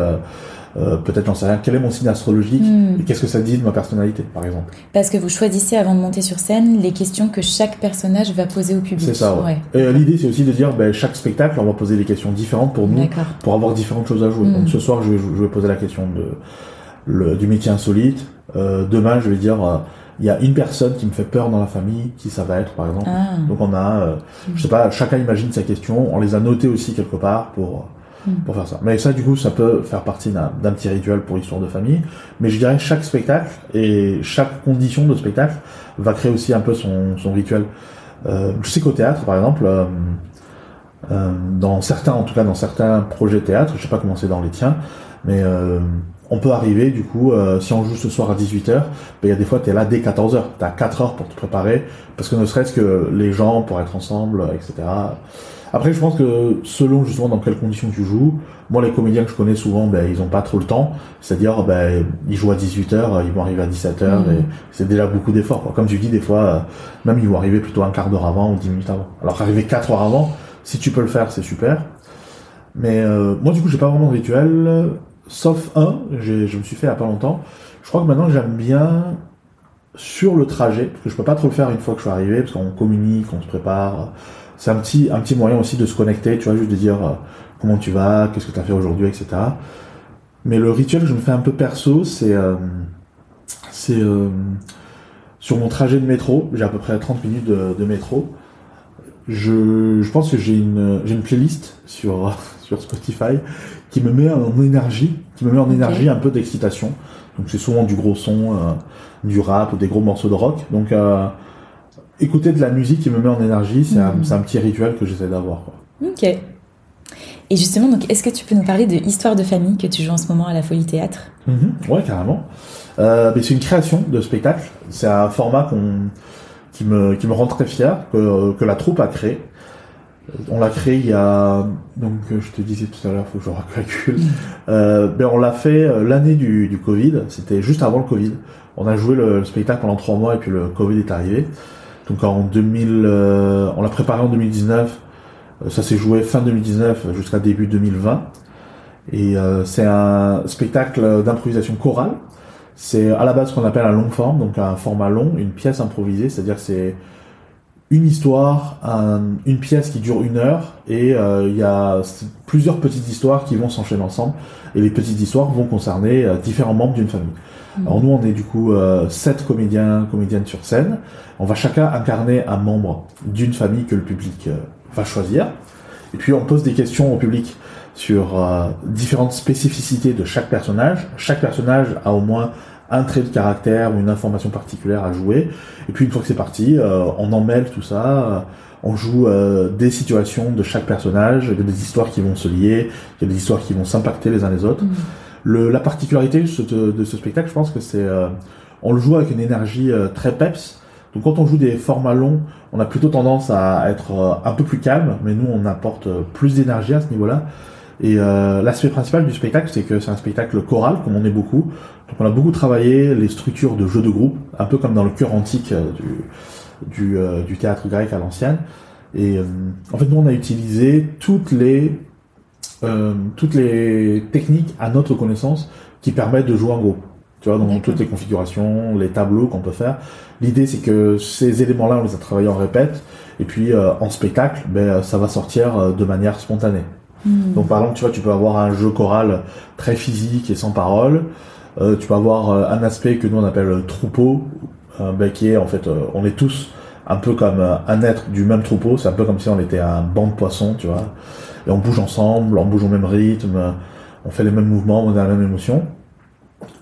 euh, peut-être j'en sais rien, quel est mon signe astrologique hmm. et qu'est-ce que ça dit de ma personnalité, par exemple? Parce que vous choisissez avant de monter sur scène les questions que chaque personnage va poser au public. C'est ça, ouais. Et euh, l'idée, c'est aussi de dire, ben, chaque spectacle, on va poser des questions différentes pour nous, pour avoir différentes choses à jouer. Donc hmm. ce soir, je vais, je vais, poser la question de, le, du métier insolite. Euh, demain, je vais dire, euh, il y a une personne qui me fait peur dans la famille, qui ça va être, par exemple. Ah. Donc on a, je sais pas, chacun imagine sa question, on les a notées aussi quelque part pour. Pour faire ça. Mais ça, du coup, ça peut faire partie d'un petit rituel pour l'histoire de famille. Mais je dirais chaque spectacle et chaque condition de spectacle va créer aussi un peu son, rituel. Euh, je sais qu'au théâtre, par exemple, euh, euh, dans certains, en tout cas dans certains projets théâtre, je sais pas comment c'est dans les tiens, mais on peut arriver, du coup, si on joue ce soir à 18h, ben, il y a des fois, tu es là dès 14h. Tu as 4 heures pour te préparer, parce que ne serait-ce que les gens pour être ensemble, etc. Après, je pense que selon justement dans quelles conditions tu joues, moi les comédiens que je connais souvent, ben, ils ont pas trop le temps. C'est-à-dire, ben, ils jouent à 18h, ils vont arriver à 17h, mmh. et c'est déjà beaucoup d'efforts. Comme tu dis, des fois, euh, même ils vont arriver plutôt un quart d'heure avant ou 10 minutes avant. Alors arriver 4 heures avant, si tu peux le faire, c'est super. Mais euh, moi du coup, j'ai pas vraiment de rituel, sauf un, je me suis fait il y a pas longtemps. Je crois que maintenant j'aime bien sur le trajet, parce que je peux pas trop le faire une fois que je suis arrivé, parce qu'on communique, on se prépare c'est un petit, un petit moyen aussi de se connecter, tu vois, juste de dire euh, comment tu vas, qu'est-ce que tu as fait aujourd'hui, etc. Mais le rituel que je me fais un peu perso, c'est euh, c'est euh, sur mon trajet de métro, j'ai à peu près 30 minutes de, métro. Je, je, pense que j'ai une, j'ai une playlist sur, sur Spotify qui me met en énergie, qui me met en énergie un peu d'excitation. Donc c'est souvent du gros son, du rap ou des gros morceaux de rock. Donc écouter de la musique qui me met en énergie, c'est un, Mhm. un petit rituel que j'essaie d'avoir. Ok. Et justement, donc, est-ce que tu peux nous parler de Histoire de famille que tu joues en ce moment à la Folie Théâtre? Mhm, ouais, carrément. Euh, c'est une création de spectacle. C'est un format qui, me, qui me rend très fier, que, que la troupe a créé. On l'a créé il y a... Donc, je te disais tout à l'heure, faut que je recalcule. Euh, ben, on l'a fait euh, l'année du, du Covid. C'était juste avant le Covid. On a joué le, le spectacle pendant trois mois et puis le Covid est arrivé. Donc en 2000... euh, on l'a préparé en 2019. Euh, Ça s'est joué fin 2019 jusqu'à début 2020. Et euh, c'est un spectacle d'improvisation chorale. C'est à la base ce qu'on appelle un long forme, donc un format long, une pièce improvisée, c'est-à-dire c'est une histoire, un- une pièce qui dure une heure, et euh, il y a plusieurs petites histoires qui vont s'enchaîner ensemble, et les petites histoires vont concerner euh, différents membres d'une famille. Alors nous, on est du coup euh, sept comédiens, comédiennes sur scène. On va chacun incarner un membre d'une famille que le public euh, va choisir. Et puis on pose des questions au public sur euh, différentes spécificités de chaque personnage. Chaque personnage a au moins un trait de caractère ou une information particulière à jouer. Et puis une fois que c'est parti, euh, on emmêle tout ça. euh, on joue euh, des situations de chaque personnage. Il y a des histoires qui vont se lier. Il y a des histoires qui vont s'impacter les uns les autres. Le, la particularité de ce, de ce spectacle, je pense que c'est, euh, on le joue avec une énergie très peps. Donc quand on joue des formats longs, on a plutôt tendance à être un peu plus calme, mais nous on apporte plus d'énergie à ce niveau-là. Et euh, l'aspect principal du spectacle, c'est que c'est un spectacle choral, comme on est beaucoup. Donc on a beaucoup travaillé les structures de jeux de groupe, un peu comme dans le chœur antique euh, du, du, euh, du théâtre grec à l'ancienne. Et euh, en fait, nous on a utilisé toutes les euh, toutes les techniques à notre connaissance qui permettent de jouer en groupe. Tu vois, dans toutes les configurations, les tableaux qu'on peut faire. L'idée, c'est que ces éléments-là, on les a travaillés en répète, et puis euh, en spectacle, ben, ça va sortir de manière spontanée. Hmm. Donc par exemple, tu vois, tu peux avoir un jeu choral très physique et sans parole. Euh, tu peux avoir euh, un aspect que nous on appelle euh, troupeau, qui est en fait, on est tous un peu comme un être du même troupeau. C'est un peu comme si on était un banc de poissons, tu vois. Et on bouge ensemble, on bouge au même rythme, on fait les mêmes mouvements, on a la même émotion.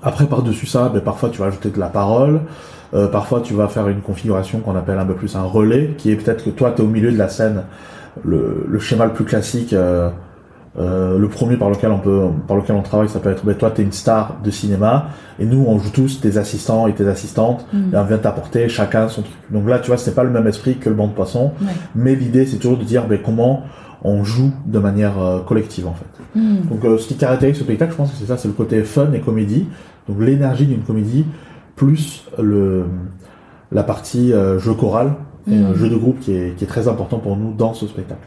Après, par-dessus ça, ben, parfois tu vas ajouter de la parole. Parfois, tu vas faire une configuration qu'on appelle un peu plus un relais, qui est peut-être que toi, tu es au milieu de la scène. Le, schéma le plus classique, euh, le premier par lequel on peut, par lequel on travaille, ça peut être, ben, toi, tu es une star de cinéma, et nous, on joue tous tes assistants et tes assistantes, Hmm. et on vient t'apporter chacun son truc. Donc là, tu vois, c'est pas le même esprit que le banc de poissons, Ouais. mais l'idée, c'est toujours de dire ben, comment on joue de manière euh, collective, en fait. Hmm. Donc euh, ce qui caractérise ce spectacle, je pense que c'est ça, c'est le côté fun et comédie. Donc l'énergie d'une comédie plus le la partie euh, jeu choral et un jeu de groupe qui est, qui est très important pour nous dans ce spectacle.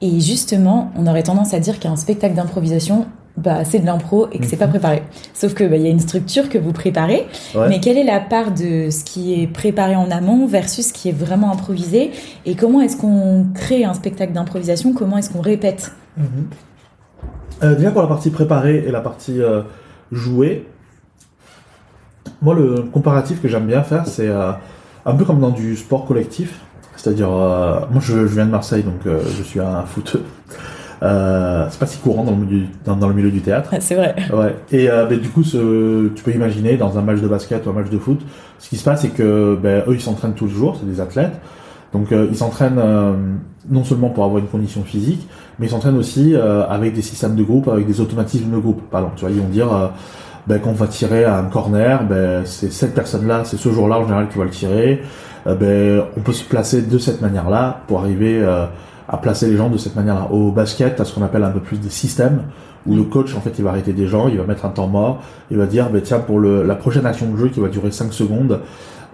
Et justement, on aurait tendance à dire qu'un spectacle d'improvisation, bah, c'est de l'impro et que c'est pas Mhm. préparé. Sauf que bah, il y a une structure que vous préparez, Ouais. mais quelle est la part de ce qui est préparé en amont versus ce qui est vraiment improvisé? Et comment est-ce qu'on crée un spectacle d'improvisation? Comment est-ce qu'on répète? Euh, déjà pour la partie préparée et la partie euh, jouée, moi le comparatif que j'aime bien faire, c'est euh, un peu comme dans du sport collectif. C'est-à-dire, euh, moi je, je viens de Marseille, donc euh, je suis un footeux. Euh, c'est pas si courant dans le, milieu, dans, dans le milieu du théâtre. C'est vrai. Ouais. Et euh, ben, du coup, ce, tu peux imaginer dans un match de basket ou un match de foot, ce qui se passe, c'est que ben, eux, ils s'entraînent tous les jours, c'est des athlètes. Donc, euh, ils s'entraînent euh, non seulement pour avoir une condition physique, mais ils s'entraînent aussi euh, avec des systèmes de groupe, avec des automatismes de groupe. Par exemple, tu vois, ils vont dire, ben, quand on va tirer à un corner, ben, c'est cette personne-là, c'est ce jour-là en général qui va le tirer. Euh, ben, on peut se placer de cette manière-là pour arriver euh, à placer les gens de cette manière-là. Au basket, t'as ce qu'on appelle un peu plus des systèmes où le coach en fait il va arrêter des gens, il va mettre un temps mort, il va dire ben tiens pour le, la prochaine action de jeu qui va durer 5 secondes,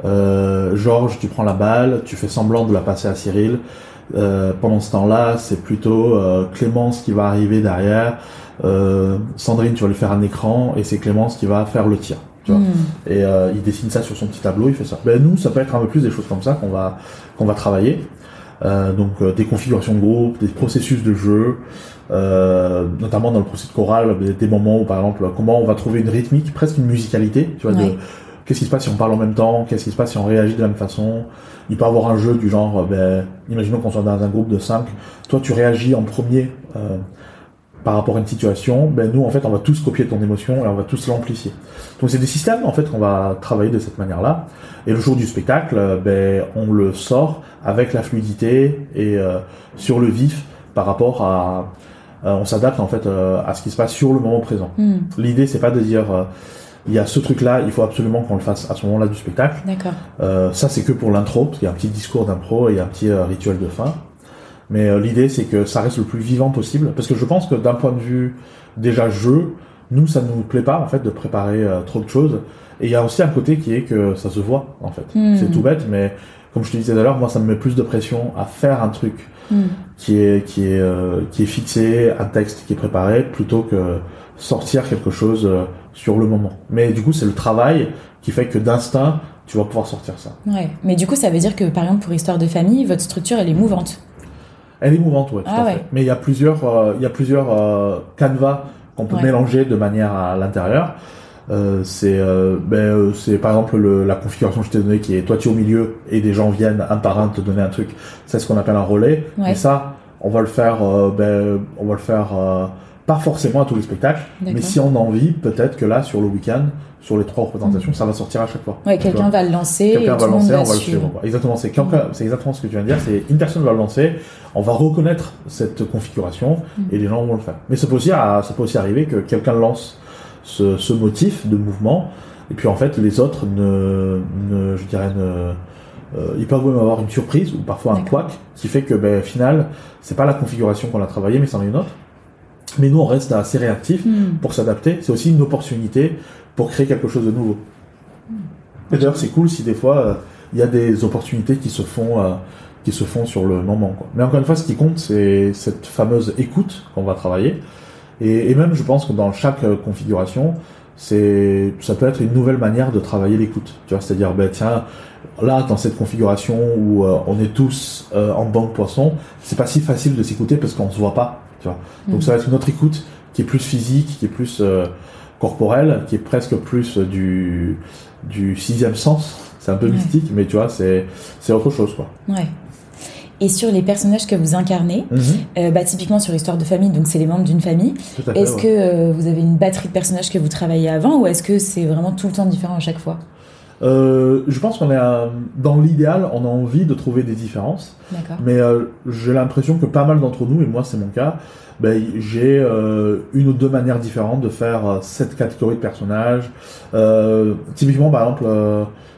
euh, Georges tu prends la balle, tu fais semblant de la passer à Cyril. Euh, pendant ce temps-là, c'est plutôt euh, Clémence qui va arriver derrière. Euh, Sandrine, tu vas lui faire un écran et c'est Clémence qui va faire le tir. Tu vois. Hmm. Et euh, il dessine ça sur son petit tableau, il fait ça. Ben, nous, ça peut être un peu plus des choses comme ça qu'on va qu'on va travailler. Euh, donc euh, des configurations de groupe, des processus de jeu, euh, notamment dans le processus choral, des, des moments où par exemple comment on va trouver une rythmique, presque une musicalité, tu vois, de qu'est-ce qui se passe si on parle en même temps, qu'est-ce qui se passe si on réagit de la même façon. Il peut y avoir un jeu du genre, euh, ben, imaginons qu'on soit dans un groupe de 5, toi tu réagis en premier euh, par rapport à une situation, ben nous en fait on va tous copier ton émotion et on va tous l'amplifier. Donc c'est des systèmes en fait qu'on va travailler de cette manière-là. Et le jour du spectacle, ben on le sort avec la fluidité et euh, sur le vif par rapport à euh, on s'adapte en fait euh, à ce qui se passe sur le moment présent. Hmm. L'idée c'est pas de dire il y a ce truc-là, il faut absolument qu'on le fasse à ce moment-là du spectacle. D'accord. Euh, ça, c'est que pour l'intro, parce qu'il y a un petit discours d'impro et il y a un petit euh, rituel de fin. Mais euh, l'idée, c'est que ça reste le plus vivant possible, parce que je pense que d'un point de vue déjà jeu, nous, ça ne nous plaît pas en fait de préparer trop de choses. Et il y a aussi un côté qui est que ça se voit en fait. Hmm. C'est tout bête, mais comme je te disais tout à l'heure, moi, ça me met plus de pression à faire un truc Hmm. qui est qui est qui est fixé, un texte qui est préparé, plutôt que sortir quelque chose sur le moment. Mais du coup, c'est le travail qui fait que d'instinct, tu vas pouvoir sortir ça. Ouais. Mais du coup, ça veut dire que, par exemple, pour Histoire de famille, votre structure, elle est mouvante. Elle est mouvante, tout Ah à ouais. fait. Mais il y a plusieurs, euh, il y a plusieurs euh, canevas qu'on peut Ouais. mélanger de manière à l'intérieur. Euh, c'est, euh, ben, euh, c'est par exemple le- la configuration que je t'ai donnée qui est toi tu es au milieu et des gens viennent un par un te donner un truc. C'est ce qu'on appelle un relais. Ouais. Et ça, on va le faire, ben, on va le faire pas forcément à tous les spectacles, mais si on a envie, peut-être que là sur le week-end, sur les trois représentations, ça va sortir à chaque fois. Ouais, quelqu'un va le lancer Quelqu'un va le lancer, on va le suivre. Exactement, c'est exactement ce que tu viens de dire. C'est une personne va le lancer, on va reconnaître cette configuration Mm. et les gens vont le faire. Mais ça peut aussi, ça peut aussi arriver que quelqu'un lance ce, ce motif de mouvement et puis en fait les autres ne, ne je dirais ne euh, ils peuvent même avoir une surprise ou parfois un couac qui fait que ben, final c'est pas la configuration qu'on a travaillé mais c'en est une autre. Mais nous on reste assez réactifs Hmm. pour s'adapter, c'est aussi une opportunité pour créer quelque chose de nouveau. Et d'ailleurs, c'est cool si des fois euh, il y a des opportunités qui se font, euh, qui se font sur le moment. Quoi. Mais encore une fois, ce qui compte, c'est cette fameuse écoute qu'on va travailler. Et, et même, je pense que dans chaque euh, configuration, c'est, ça peut être une nouvelle manière de travailler l'écoute. Tu vois, c'est-à-dire, ben tiens, là, dans cette configuration où euh, on est tous en banque poisson, c'est pas si facile de s'écouter parce qu'on se voit pas. Tu vois. Donc ça va être une autre écoute qui est plus physique, qui est plus euh, corporelle, qui est presque plus euh, du, du sixième sens. C'est un peu Ouais. mystique, mais tu vois, c'est, autre chose, quoi. Ouais. Et sur les personnages que vous incarnez, euh, bah, typiquement sur Histoire de famille, donc c'est les membres d'une famille, est-ce ouais. que euh, vous avez une batterie de personnages que vous travaillez avant ou est-ce que c'est vraiment tout le temps différent à chaque fois? Euh, je pense qu'on est dans l'idéal, on a envie de trouver des différences, mais euh, j'ai l'impression que pas mal d'entre nous, et moi c'est mon cas, ben, j'ai euh, une ou deux manières différentes de faire cette catégorie de personnages. Typiquement, par exemple,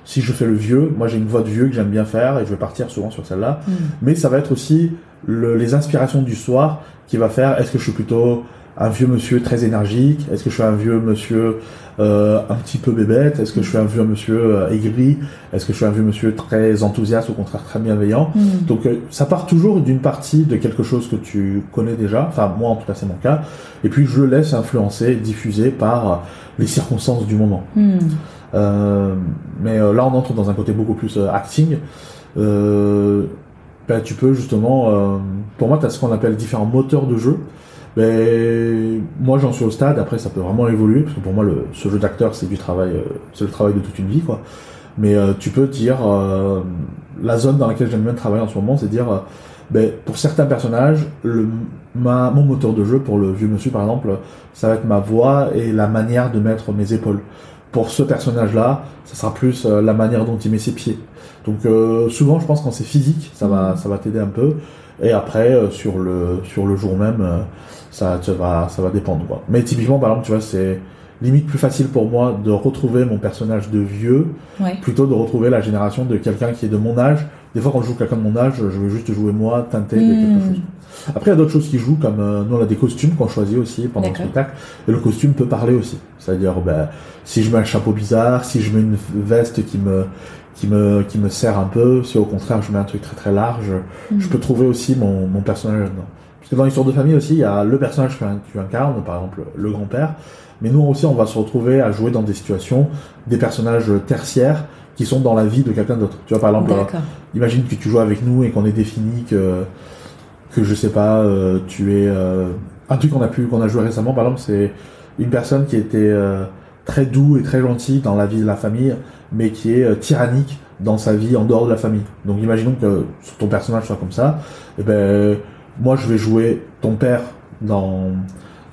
si je fais le vieux, moi j'ai une voix de vieux que j'aime bien faire et je vais partir souvent sur celle-là. Hmm. mais ça va être aussi le- les inspirations du soir qui va faire est-ce que je suis plutôt un vieux monsieur très énergique. Est-ce que je suis un vieux monsieur euh, un petit peu bébête? Est-ce que je suis un vieux monsieur euh, aigri? Est-ce que je suis un vieux monsieur très enthousiaste au contraire très bienveillant? Hmm. donc euh, ça part toujours d'une partie de quelque chose que tu connais déjà. Enfin moi en tout cas c'est mon cas. Et puis je le laisse influencer diffuser par les circonstances du moment. Euh, mais là, on entre dans un côté beaucoup plus acting. Euh, ben, tu peux justement, pour moi, tu as ce qu'on appelle différents moteurs de jeu. Ben, moi, j'en suis au stade. Après, ça peut vraiment évoluer parce que pour moi, le, ce jeu d'acteur, c'est du travail, euh, c'est le travail de toute une vie, quoi. Mais euh, tu peux dire euh, la zone dans laquelle j'aime bien travailler en ce moment, c'est dire, euh, ben, pour certains personnages, le, ma, mon moteur de jeu, pour le vieux monsieur par exemple, ça va être ma voix et la manière de mettre mes épaules pour ce personnage-là, ça sera plus euh, la manière dont il met ses pieds. Donc souvent, je pense quand c'est physique, ça va, ça va t'aider un peu. Et après, euh, sur le sur le jour même, euh, ça, ça va ça va dépendre. Quoi. Mais typiquement, par exemple, tu vois, c'est limite plus facile pour moi de retrouver mon personnage de vieux Ouais. plutôt de retrouver la génération de quelqu'un qui est de mon âge. Des fois, quand je joue quelqu'un de mon âge, je veux juste jouer moi, teinté de Hmm. quelque chose. Après, il y a d'autres choses qui jouent, comme euh, nous, on a des costumes qu'on choisit aussi pendant le spectacle. Et le costume peut parler aussi. C'est-à-dire, ben, si je mets un chapeau bizarre, si je mets une veste qui me, qui me, qui me serre un peu, si au contraire je mets un truc très très large, Hmm. je peux trouver aussi mon, mon personnage là-dedans. Parce que dans l'histoire de famille aussi, il y a le personnage que tu incarnes, par exemple le grand-père, mais nous aussi on va se retrouver à jouer dans des situations, des personnages tertiaires qui sont dans la vie de quelqu'un d'autre. Tu vois, par exemple, D'accord. imagine que tu joues avec nous et qu'on ait défini que, que je sais pas, euh, tu es euh, un truc qu'on a pu qu'on a joué récemment. Par exemple, c'est une personne qui était euh, très doux et très gentil dans la vie de la famille, mais qui est euh, tyrannique dans sa vie en dehors de la famille. Donc, imaginons que ton personnage soit comme ça. Et ben, moi, je vais jouer ton père dans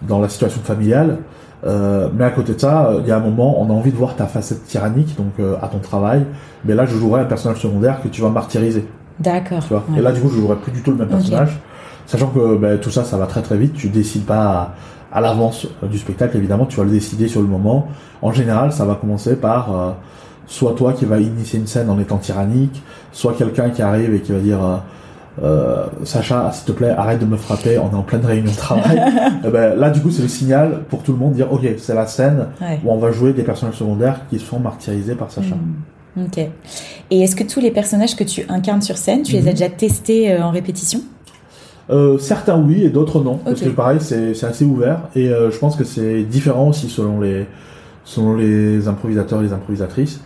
dans la situation familiale. Euh, mais à côté de ça, il y a un moment, on a envie de voir ta facette tyrannique, donc euh, à ton travail. Mais là, je jouerai un personnage secondaire que tu vas martyriser. D'accord. Et là, du coup, je jouerai plus du tout le même personnage, sachant que ben, tout ça, ça va très très vite. Tu décides pas à, à l'avance euh, du spectacle, évidemment, tu vas le décider sur le moment. En général, ça va commencer par euh, soit toi qui va initier une scène en étant tyrannique, soit quelqu'un qui arrive et qui va dire. euh, euh, Sacha, s'il te plaît, arrête de me frapper, on est en pleine réunion de travail. Eh ben, là, du coup, c'est le signal pour tout le monde de dire, ok, c'est la scène Ouais. où on va jouer des personnages secondaires qui sont martyrisés par Sacha. Hmm. Ok. Et est-ce que tous les personnages que tu incarnes sur scène, tu les as Mhm. déjà testés euh, en répétition? Euh, certains oui et d'autres non. Parce que pareil, c'est c'est assez ouvert et euh, je pense que c'est différent aussi selon les, selon les improvisateurs et les improvisatrices.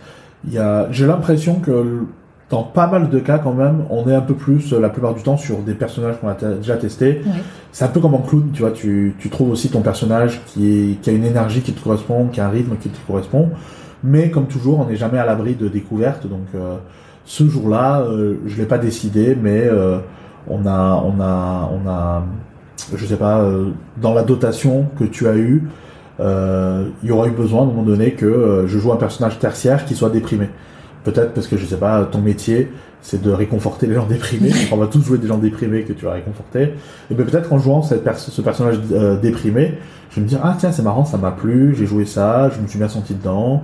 Il y a, j'ai l'impression que dans pas mal de cas quand même, on est un peu plus euh, la plupart du temps sur des personnages qu'on a déjà testés. Ouais. C'est un peu comme en clown, tu vois, tu, tu trouves aussi ton personnage qui, est, qui a une énergie qui te correspond, qui a un rythme qui te correspond. Mais comme toujours, on n'est jamais à l'abri de découvertes. Donc euh, ce jour-là, euh, je l'ai pas décidé, mais euh, on a, on a, on a, je sais pas, dans la dotation que tu as eue, il y aura eu besoin à un moment donné que euh, je joue un personnage tertiaire qui soit déprimé. Peut-être parce que je sais pas, ton métier, c'est de réconforter les gens déprimés. On va tous jouer des gens déprimés que tu vas réconforter. Et bien peut-être en jouant cette pers- ce personnage euh, déprimé, je vais me dire ah tiens c'est marrant, ça m'a plu, j'ai joué ça, je me suis bien senti dedans.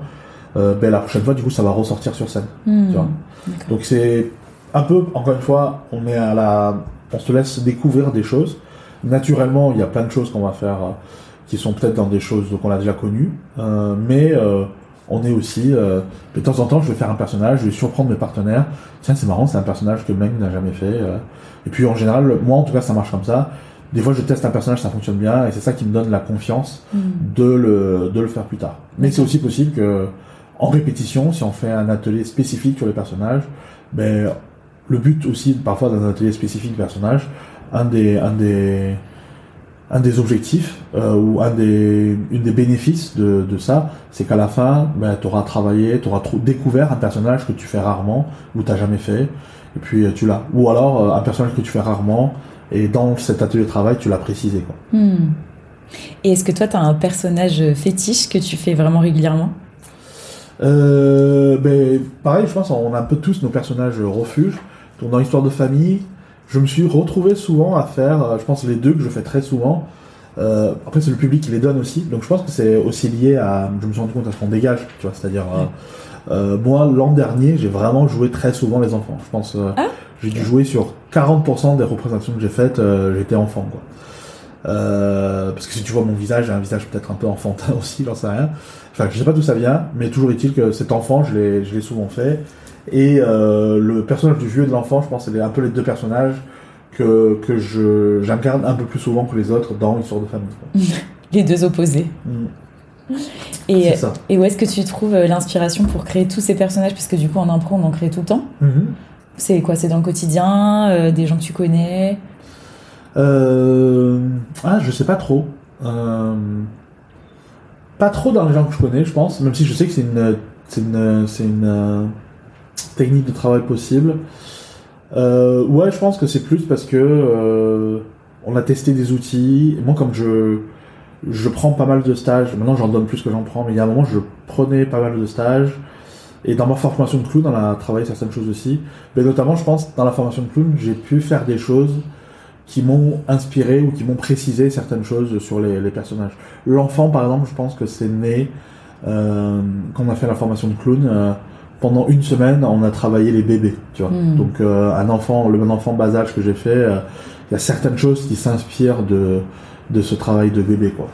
Euh, ben la prochaine fois du coup ça va ressortir sur scène. Hmm. Tu vois. D'accord. Donc c'est un peu, encore une fois, on est à la, on se laisse découvrir des choses. Naturellement, il y a plein de choses qu'on va faire euh, qui sont peut-être dans des choses qu'on a déjà connues, euh, mais euh, on est aussi, euh, de temps en temps, je vais faire un personnage, je vais surprendre mes partenaires. Tiens, c'est marrant, c'est un personnage que mec n'a jamais fait. euh. Et puis en général, moi en tout cas, ça marche comme ça. Des fois, je teste un personnage, ça fonctionne bien, et c'est ça qui me donne la confiance Hmm. de le, de le faire plus tard. Mais c'est aussi possible que, en répétition, si on fait un atelier spécifique sur les personnages, ben, le but aussi, parfois, dans un atelier spécifique personnage, un des, un des, un des objectifs, euh, ou un des, une des bénéfices de, de ça, c'est qu'à la fin, ben, tu auras travaillé, tu auras découvert un personnage que tu fais rarement, ou tu jamais fait, et puis euh, tu l'as. Ou alors, euh, un personnage que tu fais rarement, et dans cet atelier de travail, tu l'as précisé, quoi. Hmm. Et est-ce que toi, tu as un personnage fétiche que tu fais vraiment régulièrement? Euh, ben, pareil, je pense on a un peu tous nos personnages refuges. Dans l'histoire de famille, je me suis retrouvé souvent à faire, euh, je pense les deux que je fais très souvent. Euh, après c'est le public qui les donne aussi, donc je pense que c'est aussi lié à, je me suis rendu compte à ce qu'on dégage, tu vois, c'est-à-dire euh, euh, moi l'an dernier j'ai vraiment joué très souvent les enfants. Je pense euh, Ah. j'ai dû jouer sur 40% des représentations que j'ai faites, j'étais enfant quoi. Euh, parce que si tu vois mon visage, j'ai un visage peut-être un peu enfantin aussi, j'en sais rien. Enfin, je sais pas d'où ça vient, mais toujours est-il que cet enfant, je l'ai, je l'ai souvent fait. Et euh, le personnage du vieux et de l'enfant, je pense, c'est un peu les deux personnages que, que je, j'incarne un peu plus souvent que les autres dans l'histoire de famille. Les deux opposés. Mm. Et, C'est ça. et où est-ce que tu trouves euh, l'inspiration pour créer tous ces personnages? Parce que du coup, en impro, on en crée tout le temps. Mhm. C'est quoi? C'est dans le quotidien euh, Des gens que tu connais? Euh, ah, je sais pas trop. Euh, pas trop dans les gens que je connais, je pense, même si je sais que c'est une, c'est une, c'est une euh, technique de travail possible. Euh, ouais, je pense que c'est plus parce que euh, on a testé des outils. Et moi, comme je je prends pas mal de stages, maintenant j'en donne plus que j'en prends, mais il y a un moment je prenais pas mal de stages. Et dans ma formation de clown, on a travaillé certaines choses aussi. Mais notamment, je pense, dans la formation de clown, j'ai pu faire des choses qui m'ont inspiré ou qui m'ont précisé certaines choses sur les, personnages. L'enfant, par exemple, je pense que c'est né euh, quand on a fait la formation de clown. Pendant une semaine, on a travaillé les bébés, tu vois. Mm. Donc, euh, un enfant, le enfant bas âge que j'ai fait, euh, il y a certaines choses qui s'inspirent de de ce travail de bébé, quoi.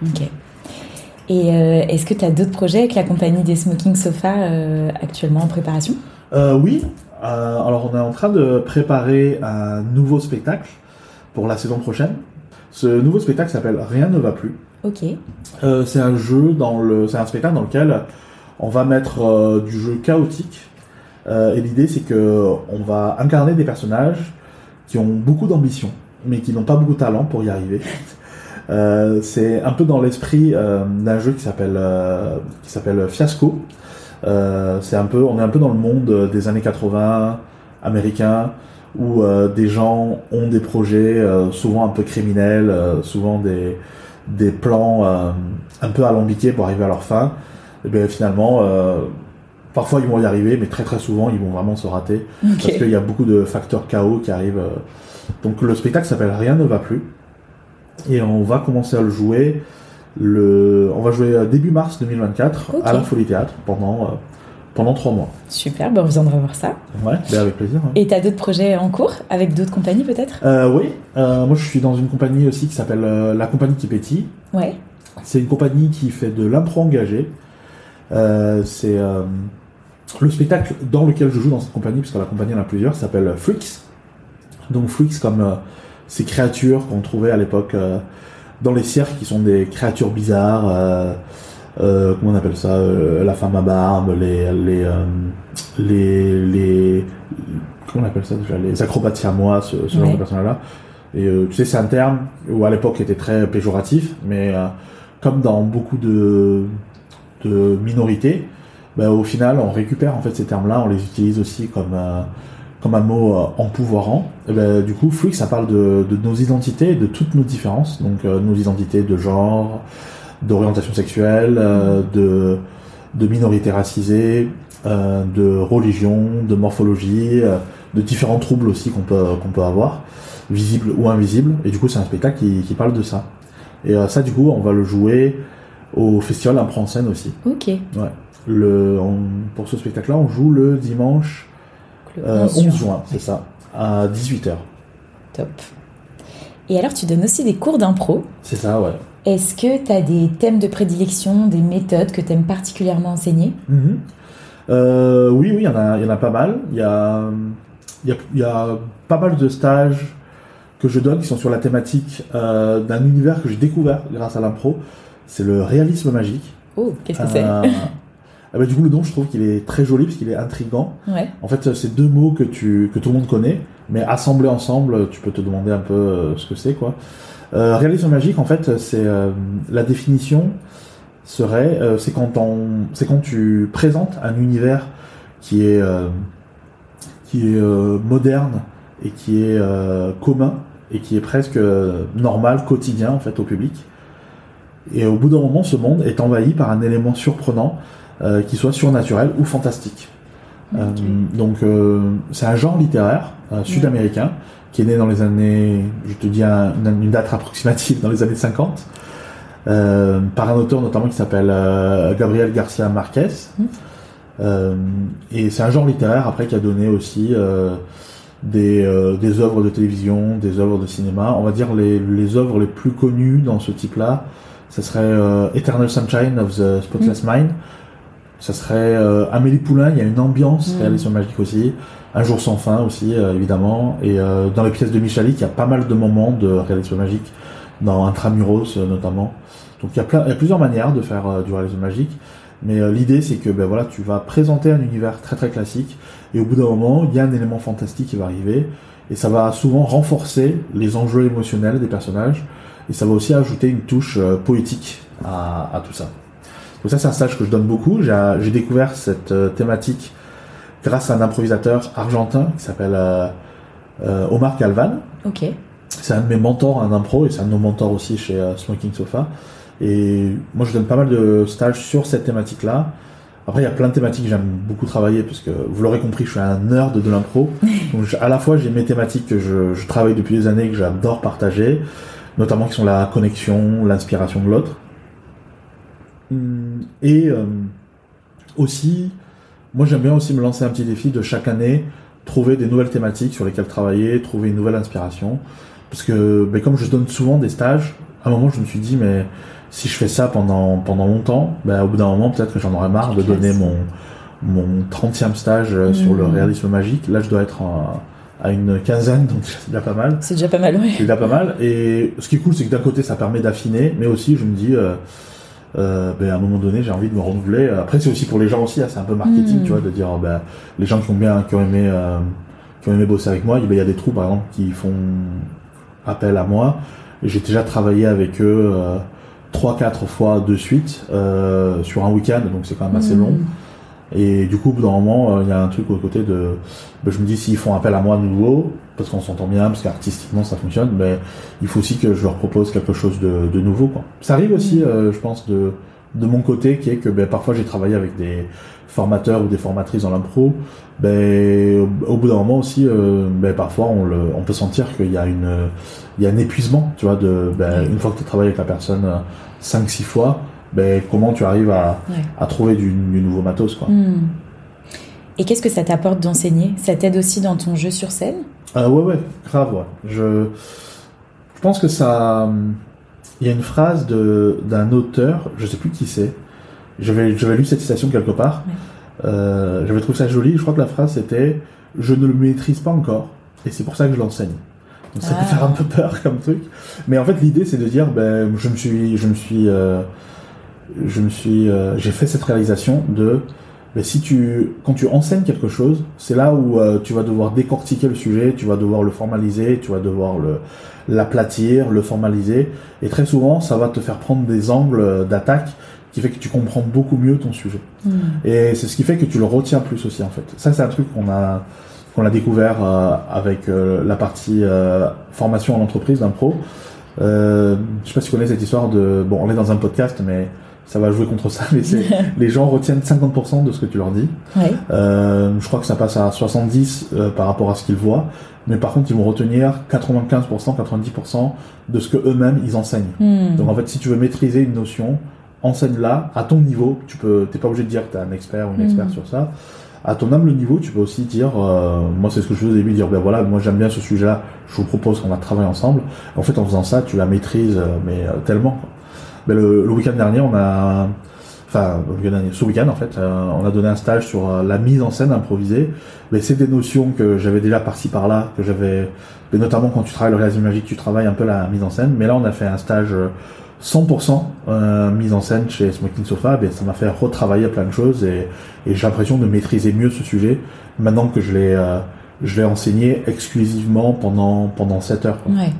Ok. Et euh, est-ce que tu as d'autres projets avec la compagnie des Smoking Sofa euh, actuellement en préparation? Oui. Alors, on est en train de préparer un nouveau spectacle pour la saison prochaine. Ce nouveau spectacle s'appelle Rien ne va plus. Ok. C'est un jeu dans le, c'est un spectacle dans lequel on va mettre euh, du jeu chaotique. Euh, et l'idée, c'est que on va incarner des personnages qui ont beaucoup d'ambition, mais qui n'ont pas beaucoup de talent pour y arriver. Euh, c'est un peu dans l'esprit d'un jeu qui s'appelle qui s'appelle Fiasco. C'est un peu, on est un peu dans le monde des années 80 américain où des gens ont des projets souvent un peu criminels, souvent des, des plans un peu alambiqués pour arriver à leur fin. Et bien finalement, parfois ils vont y arriver, mais très très souvent ils vont vraiment se rater parce qu'il y a beaucoup de facteurs chaos qui arrivent. Donc le spectacle s'appelle Rien ne va plus et on va commencer à le jouer le, on va jouer début mars 2024 à la Folie Théâtre pendant, euh, pendant trois mois. Super, ben on viendra voir ça. Ouais, ben avec plaisir. Et tu as d'autres projets en cours avec d'autres compagnies peut-être? Euh, Oui, euh, moi je suis dans une compagnie aussi qui s'appelle La Compagnie qui pétille. Ouais. C'est une compagnie qui fait de l'impro engagé. C'est le spectacle dans lequel je joue dans cette compagnie, parce que la compagnie en a plusieurs, s'appelle Flux. Donc Flux comme ces créatures qu'on trouvait à l'époque dans les cirques qui sont des créatures bizarres. Euh, euh, comment on appelle ça euh, La femme à barbe, les les les, les comment on appelle ça déjà Les acrobates siamois, ce, ce genre de personnages-là. Et tu sais, c'est un terme où à l'époque était très péjoratif, mais comme dans beaucoup de, de minorités, ben, au final, on récupère en fait ces termes-là, on les utilise aussi comme comme un mot euh, empouvoirant. Et ben, du coup, Fluix, ça parle de, de, nos identités, de toutes nos différences, donc euh, nos identités de genre, d'orientation sexuelle, euh, de, de minorité racisée, de religion, de morphologie, de différents troubles aussi qu'on peut qu'on peut avoir, visibles ou invisibles. Et du coup, c'est un spectacle qui, qui parle de ça. Et ça, du coup, on va le jouer au festival Impro en scène aussi. Ok. Ouais. Le, pour ce spectacle-là, on joue le dimanche 11, euh, juin, c'est ça, à 18h. Top. Et alors, tu donnes aussi des cours d'impro. C'est ça, ouais. Est-ce que tu as des thèmes de prédilection, des méthodes que tu aimes particulièrement enseigner? Mhm. euh, Oui, oui, il y, en a, y en a pas mal. Il y a, y, a, y a pas mal de stages que je donne qui sont sur la thématique euh, d'un univers que j'ai découvert grâce à l'impro. C'est le réalisme magique. Oh, qu'est-ce que c'est ah bah, du coup, le nom, je trouve qu'il est très joli parce qu'il est intrigant. Ouais. En fait, c'est deux mots que, tu, que tout le monde connaît, mais assemblés ensemble, tu peux te demander un peu euh, ce que c'est, quoi. Euh, réalisme magique, en fait, c'est euh, la définition serait, euh, c'est quand on, c'est quand tu présentes un univers qui est, qui est moderne et qui est commun et qui est presque normal, quotidien, en fait, au public. Et au bout d'un moment, ce monde est envahi par un élément surprenant euh, qui soit surnaturel ou fantastique. Euh, donc euh, c'est un genre littéraire sud-américain qui est né dans les années, je te dis une date approximative, dans les années 50, par un auteur notamment qui s'appelle Gabriel Garcia Marquez. Mmh. et c'est un genre littéraire après qui a donné aussi des, des œuvres de télévision, des œuvres de cinéma. On va dire les, les œuvres les plus connues dans ce type-là, ce serait Eternal Sunshine of the Spotless mmh. Mind, ça serait euh, Amélie Poulain, il y a une ambiance mmh. réalisation magique aussi. Un jour sans fin aussi, euh, évidemment. Et euh, dans les pièces de Michalik, il y a pas mal de moments de réalisation magique, dans Intramuros notamment. Donc il y, a plein, il y a plusieurs manières de faire du réalisme magique. Mais l'idée, c'est que ben, voilà, tu vas présenter un univers très très classique, et au bout d'un moment, il y a un élément fantastique qui va arriver, et ça va souvent renforcer les enjeux émotionnels des personnages, et ça va aussi ajouter une touche poétique à, à tout ça. Donc ça, c'est un stage que je donne beaucoup. J'ai découvert cette euh, thématique grâce à un improvisateur argentin qui s'appelle euh, euh, Omar Calvan. Ok. C'est un de mes mentors en impro et c'est un de nos mentors aussi chez Smoking Sofa. Et moi, je donne pas mal de stages sur cette thématique-là. Après, il y a plein de thématiques que j'aime beaucoup travailler, parce que vous l'aurez compris, je suis un nerd de l'impro. Donc, à la fois, j'ai mes thématiques que je, je, travaille depuis des années, que j'adore partager, notamment qui sont la connexion, l'inspiration de l'autre. Hum, et euh, aussi, moi j'aime bien aussi me lancer un petit défi de chaque année, trouver des nouvelles thématiques sur lesquelles travailler, trouver une nouvelle inspiration. Parce que ben, comme je donne souvent des stages, à un moment je me suis dit, mais si je fais ça pendant, pendant longtemps, ben, au bout d'un moment peut-être que j'en aurais marre de donner mon, mon 30e stage euh, sur le mmh. réalisme magique. Là je dois être à une quinzaine, donc c'est déjà pas mal. C'est déjà pas mal, oui. C'est déjà pas mal. Et ce qui est cool, c'est que d'un côté, ça permet d'affiner, mais aussi, je me dis, euh, euh, ben, à un moment donné j'ai envie de me renouveler après c'est aussi pour les gens aussi hein, c'est un peu marketing hmm. tu vois de dire ben, les gens qui ont bien qui ont aimé euh, qui ont aimé bosser avec moi il y a des trous par exemple qui font appel à moi j'ai déjà travaillé avec eux trois quatre fois de suite sur un week-end donc c'est quand même assez hmm. long Et du coup, au bout d'un moment, il y a un truc au côté de, ben, je me dis s'ils font appel à moi de nouveau, parce qu'on s'entend bien, parce qu'artistiquement ça fonctionne, mais il faut aussi que je leur propose quelque chose de, de nouveau. Quoi. Ça arrive aussi, je pense, de de mon côté, qui est que ben, parfois j'ai travaillé avec des formateurs ou des formatrices dans l'impro, ben, au, bout d'un moment aussi, euh, ben, parfois on, le, on peut sentir qu'il y a une, il y a un épuisement, tu vois, de, ben, une fois que tu travailles avec la personne 5-6 fois, ben, comment tu arrives à, à trouver du, nouveau matos, quoi. Hmm. Et qu'est-ce que ça t'apporte d'enseigner? Ça t'aide aussi dans ton jeu sur scène? Euh, Ouais, ouais, grave, ouais. Je, je pense que ça, il y a une phrase d'un auteur, je sais plus qui c'est, j'avais lu cette citation quelque part, euh, j'avais trouvé ça joli, je crois que la phrase c'était « Je ne le maîtrise pas encore, et c'est pour ça que je l'enseigne ». Donc ça peut ah. faire un peu peur comme truc, mais en fait l'idée c'est de dire ben je me suis je me suis euh, je me suis euh, j'ai fait cette réalisation de mais si tu, quand tu enseignes quelque chose, c'est là où euh, tu vas devoir décortiquer le sujet, tu vas devoir le formaliser, tu vas devoir le l'aplatir, le formaliser, et très souvent, ça va te faire prendre des angles d'attaque qui fait que tu comprends beaucoup mieux ton sujet. Hmm. Et c'est ce qui fait que tu le retiens plus aussi en fait. Ça, c'est un truc qu'on a qu'on a découvert euh, avec euh, la partie formation en entreprise d'un pro. je sais pas si tu connais cette histoire de bon, on est dans un podcast, mais ça va jouer contre ça, mais les gens retiennent 50% de ce que tu leur dis. Euh, je crois que ça passe à 70 euh, par rapport à ce qu'ils voient, mais par contre ils vont retenir 95%, 90% de ce que eux-mêmes ils enseignent. Hmm. Donc en fait, si tu veux maîtriser une notion, enseigne-la à ton niveau. Tu peux, t'es pas obligé de dire que t'es un expert ou une experte hmm. sur ça. À ton humble niveau, tu peux aussi dire, euh, moi c'est ce que je faisais au début, dire ben voilà, moi j'aime bien ce sujet-là, je vous propose qu'on va travailler ensemble. En fait, en faisant ça, tu la maîtrises, mais tellement. Ben, le, week-end dernier, on a, enfin, ce week-end en fait, euh, on a donné un stage sur euh, la mise en scène improvisée. Mais c'est des notions que j'avais déjà par-ci par-là, que j'avais, mais notamment quand tu travailles le réalisme magique, tu travailles un peu la mise en scène. Mais là, on a fait un stage 100% euh, mise en scène chez Smoking Sofa, ben, ça m'a fait retravailler plein de choses et, j'ai l'impression de maîtriser mieux ce sujet maintenant que je l'ai je l'ai enseigné exclusivement pendant pendant 7 heures. Ouais.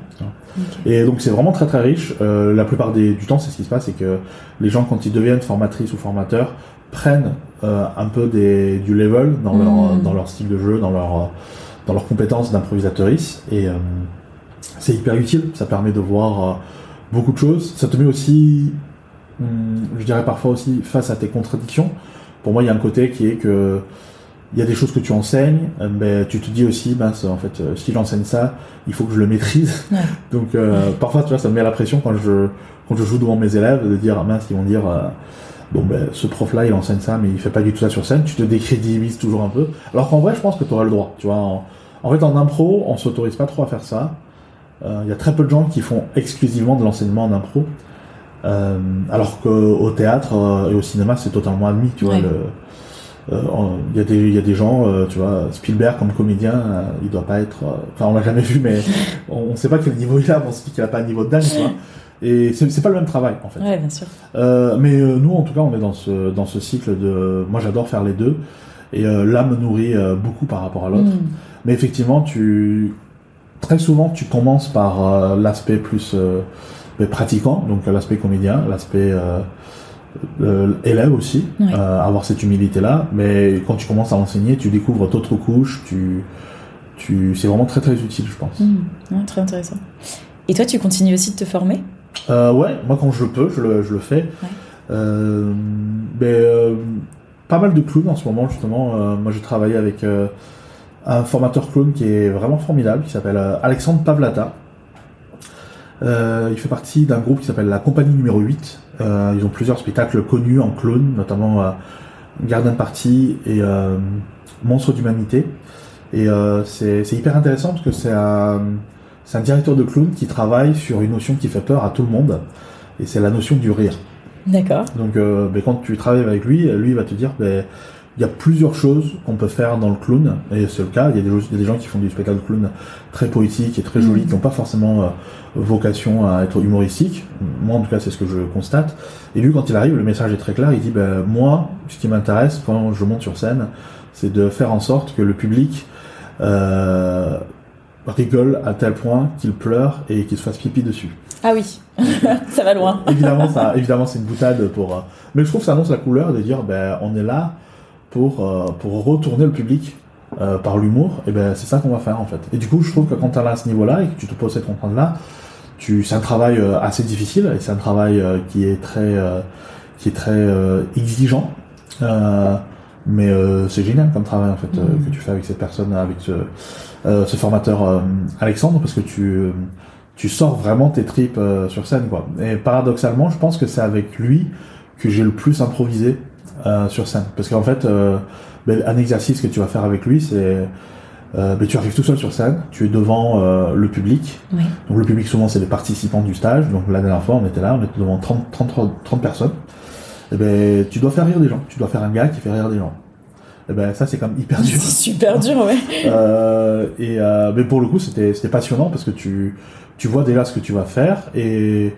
Et donc c'est vraiment très très riche. Euh, la plupart des, du temps, c'est ce qui se passe, c'est que les gens quand ils deviennent formatrices ou formateurs prennent euh, un peu des, du level dans leur hmm. dans leur style de jeu, dans leur dans leurs compétences d'improvisatrice et euh, c'est hyper utile. Ça permet de voir euh, beaucoup de choses. Ça te met aussi, hum, je dirais parfois aussi face à tes contradictions. Pour moi, il y a un côté qui est que il y a des choses que tu enseignes, euh, mais tu te dis aussi, en fait, euh, si j'enseigne ça, il faut que je le maîtrise. Donc, euh, parfois, tu vois, ça me met la pression quand je, quand je joue devant mes élèves de dire, ah, mince, ils vont dire, bon, ben, ce prof-là, il enseigne ça, mais il fait pas du tout ça sur scène. Tu te décrédibilises toujours un peu. Alors qu'en vrai, je pense que tu auras le droit. Tu vois, en, fait, en impro, on s'autorise pas trop à faire ça. Il y a très peu de gens qui font exclusivement de l'enseignement en impro. alors qu'au théâtre et au cinéma, c'est totalement admis, tu vois. Le, euh, il y, a des, y a des gens, euh, tu vois, Spielberg comme comédien, euh, il doit pas être. Enfin, on l'a jamais vu, mais on, ne sait pas quel niveau il a. On se dit qu'il a pas un niveau de dingue, tu vois. Et c'est pas le même travail, en fait. Ouais, bien sûr. mais nous, en tout cas, on est dans ce dans ce cycle de. Moi, j'adore faire les deux, et l'un me nourrit beaucoup par rapport à l'autre. Hmm. Mais effectivement, tu très souvent, tu commences par l'aspect plus pratiquant, donc l'aspect comédien, l'aspect euh, élève aussi, euh, avoir cette humilité-là. Mais quand tu commences à enseigner, tu découvres d'autres couches. Tu, tu, c'est vraiment très très utile, je pense. Mmh. très intéressant. Et toi, tu continues aussi de te former? Euh, Ouais, moi quand je peux, je le, je le fais. Euh, ben, pas mal de clowns en ce moment, justement. moi, j'ai travaillé avec un formateur clown qui est vraiment formidable, qui s'appelle Alexandre Pavlata. Il fait partie d'un groupe qui s'appelle la Compagnie numéro 8, euh, ils ont plusieurs spectacles connus en clown, notamment euh, Garden Party et euh, Monstre d'humanité. Et c'est hyper intéressant parce que c'est un, un directeur de clown qui travaille sur une notion qui fait peur à tout le monde, et c'est la notion du rire. D'accord. Donc, ben, quand tu travailles avec lui, lui va te dire, ben, il y a plusieurs choses qu'on peut faire dans le clown, et c'est le cas. Il y, a des, il y a des gens qui font du spectacle de clown très poétique et très joli, mm. qui n'ont pas forcément euh, vocation à être humoristique. Moi, en tout cas, c'est ce que je constate. Et lui, quand il arrive, le message est très clair. Il dit, ben, moi, ce qui m'intéresse quand je monte sur scène, c'est de faire en sorte que le public euh, rigole à tel point qu'il pleure et qu'il se fasse pipi dessus. Ah oui, ça va loin. évidemment, ça, évidemment, c'est une boutade pour. Euh, mais je trouve que ça annonce la couleur de dire, ben, on est là pour, euh, pour retourner le public euh, par l'humour, et ben c'est ça qu'on va faire en fait. Et du coup, je trouve que quand tu à ce niveau-là et que tu te poses cette contrainte-là, tu, c'est un travail euh, assez difficile et c'est un travail euh, qui est très, euh, qui est très euh, exigeant. Euh, mais euh, c'est génial comme travail en fait Mhm. que tu fais avec cette personne, avec ce, euh, ce formateur euh, Alexandre, parce que tu, tu sors vraiment tes tripes euh, sur scène quoi. Et paradoxalement, je pense que c'est avec lui que j'ai le plus improvisé euh, sur scène, parce qu'en fait, euh, ben, un exercice que tu vas faire avec lui, c'est euh, ben, tu arrives tout seul sur scène, tu es devant le public. Oui. Donc le public souvent c'est les participants du stage. Donc la dernière fois on était là, on était devant 30, 30, 30 personnes. Et ben tu dois faire rire des gens, tu dois faire un gars qui fait rire des gens. Et ben ça c'est quand même hyper dur. C'est super dur, ouais. Et mais pour le coup c'était c'était passionnant parce que tu tu vois déjà ce que tu vas faire et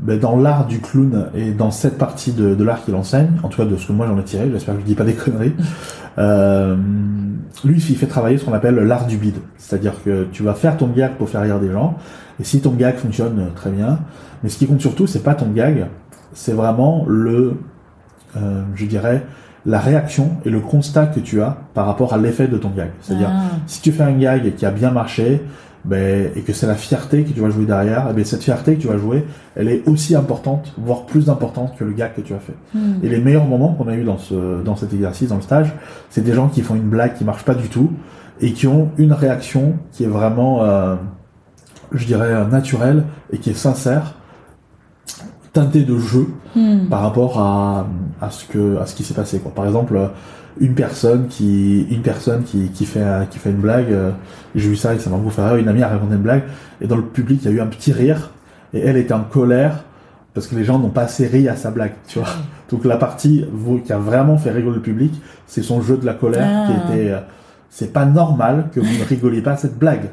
ben, dans l'art du clown et dans cette partie de, de l'art qu'il enseigne, en tout cas de ce que moi j'en ai tiré, j'espère que je dis pas des conneries, euh, lui il fait travailler ce qu'on appelle l'art du bide, c'est-à-dire que tu vas faire ton gag pour faire rire des gens et si ton gag fonctionne euh, très bien, mais ce qui compte surtout c'est pas ton gag, c'est vraiment le, euh, je dirais la réaction et le constat que tu as par rapport à l'effet de ton gag, c'est-à-dire Ah. si tu fais un gag qui a bien marché, ben, et que c'est la fierté que tu vas jouer derrière, eh ben, cette fierté que tu vas jouer, elle est aussi importante, voire plus importante que le gag que tu as fait. Hmm. Et les meilleurs moments qu'on a eu dans ce, dans cet exercice, dans le stage, c'est des gens qui font une blague qui marche pas du tout, et qui ont une réaction qui est vraiment, euh, je dirais, euh, naturelle, et qui est sincère, teintée de jeu, Hmm. par rapport à, à ce que à ce qui s'est passé quoi. Par exemple, une personne qui une personne qui, qui fait qui fait une blague, euh, j'ai vu ça et ça m'a beaucoup fait rire. Une amie a raconté une blague et dans le public il y a eu un petit rire et elle était en colère parce que les gens n'ont pas assez ri à sa blague, tu vois. Donc la partie qui a vraiment fait rigoler le public, c'est son jeu de la colère Ah. qui était. euh, c'est pas normal que vous ne rigoliez pas à cette blague.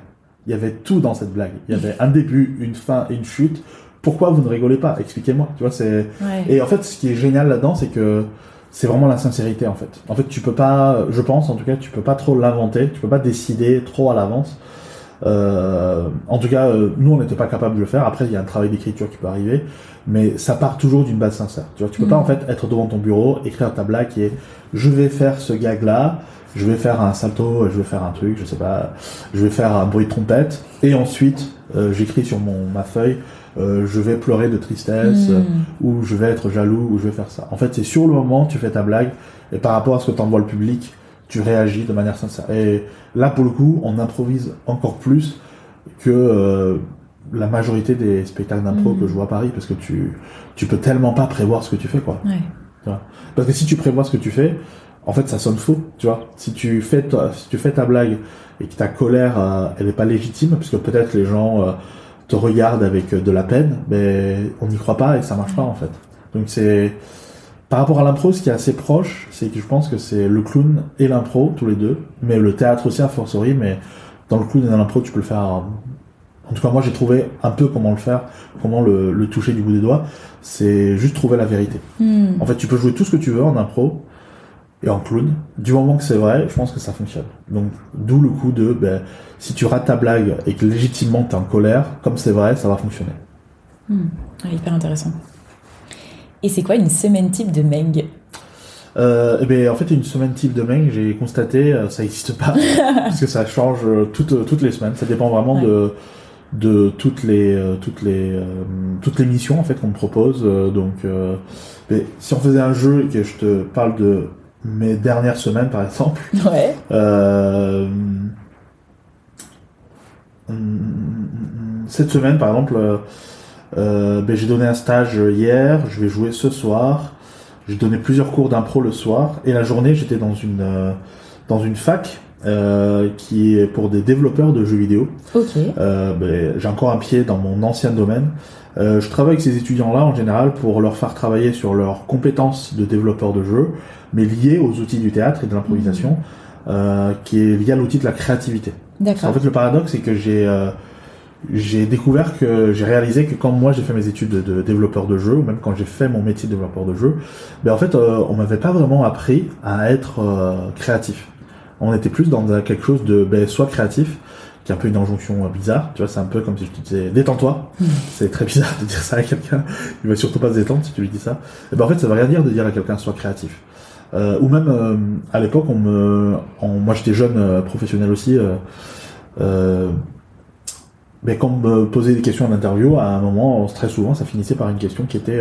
Il y avait tout dans cette blague. Il y avait un début, une fin et une chute. Pourquoi vous ne rigolez pas Expliquez-moi. Tu vois, c'est Ouais. et en fait, ce qui est génial là-dedans, c'est que c'est vraiment la sincérité en fait. En fait, tu peux pas, je pense en tout cas, tu peux pas trop l'inventer, tu peux pas décider trop à l'avance. Euh, en tout cas, euh, nous, on n'était pas capable de le faire. Après, il y a un travail d'écriture qui peut arriver, mais ça part toujours d'une base sincère. Tu vois, tu peux pas en fait être devant ton bureau, écrire ta blague qui est, je vais faire ce gag là, je vais faire un salto, je vais faire un truc, je sais pas, je vais faire un bruit de trompette, et ensuite, euh, j'écris sur mon ma feuille, euh, je vais pleurer de tristesse Hmm. ou je vais être jaloux, ou je vais faire ça. En fait, c'est sur le moment, tu fais ta blague, et par rapport à ce que t'envoies le public, tu réagis de manière sincère. Et là, pour le coup, on improvise encore plus que euh, la majorité des spectacles d'impro Mhm. que je vois à Paris, parce que tu, tu peux tellement pas prévoir ce que tu fais, quoi. Ouais. Parce que si tu prévois ce que tu fais, en fait, ça sonne faux, tu vois? Si tu fais ta, si tu fais ta blague et que ta colère, euh, elle est pas légitime, parce que peut-être les gens euh, te regardent avec euh, de la peine, mais on n'y croit pas et ça marche pas, en fait. Donc c'est, par rapport à l'impro, ce qui est assez proche, c'est que je pense que c'est le clown et l'impro, tous les deux, mais le théâtre aussi à fortiori, mais dans le clown et dans l'impro, tu peux le faire. En tout cas, moi, j'ai trouvé un peu comment le faire, comment le, le toucher du bout des doigts. C'est juste trouver la vérité. Hmm. En fait, tu peux jouer tout ce que tu veux en impro et en clown. Du moment que c'est vrai, je pense que ça fonctionne. Donc, d'où le coup de, ben, si tu rates ta blague et que légitimement t'es en colère, comme c'est vrai, ça va fonctionner. Hmm. Ouais, hyper intéressant. Et c'est quoi une semaine type de Meng? Euh, et ben, en fait, une semaine type de Meng, j'ai constaté, euh, ça n'existe pas, parce que ça change euh, toutes, euh, toutes les semaines. Ça dépend vraiment de, de toutes les, euh, toutes les, euh, toutes les missions en fait qu'on me propose. Euh, donc, mais si on faisait un jeu et que je te parle de mes dernières semaines, par exemple. Ouais. Euh, hum, cette semaine, par exemple, euh, euh, ben, j'ai donné un stage hier, je vais jouer ce soir. J'ai donné plusieurs cours d'impro le soir et la journée, j'étais dans une euh, dans une fac qui est pour des développeurs de jeux vidéo. Ben, j'ai encore un pied dans mon ancien domaine. Je travaille avec ces étudiants-là en général pour leur faire travailler sur leurs compétences de développeurs de jeux, mais liées aux outils du théâtre et de l'improvisation, euh, qui est lié à l'outil de la créativité. En D'accord. fait, le paradoxe, c'est que j'ai euh, j'ai découvert que j'ai réalisé que quand moi j'ai fait mes études de, de développeur de jeux, ou même quand j'ai fait mon métier de développeur de jeux, ben en fait, euh, on m'avait pas vraiment appris à être euh, créatif. On était plus dans quelque chose de ben, soit créatif, qui est un peu une injonction euh, bizarre. Tu vois, c'est un peu comme si je te disais détends-toi. C'est très bizarre de dire ça à quelqu'un. Il va surtout pas se détendre si tu lui dis ça. Et ben en fait, ça veut rien dire de dire à quelqu'un sois créatif. Ou même à l'époque, on me, moi j'étais jeune professionnel aussi. mais quand on me posait des questions en interview, à un moment, très souvent, ça finissait par une question qui était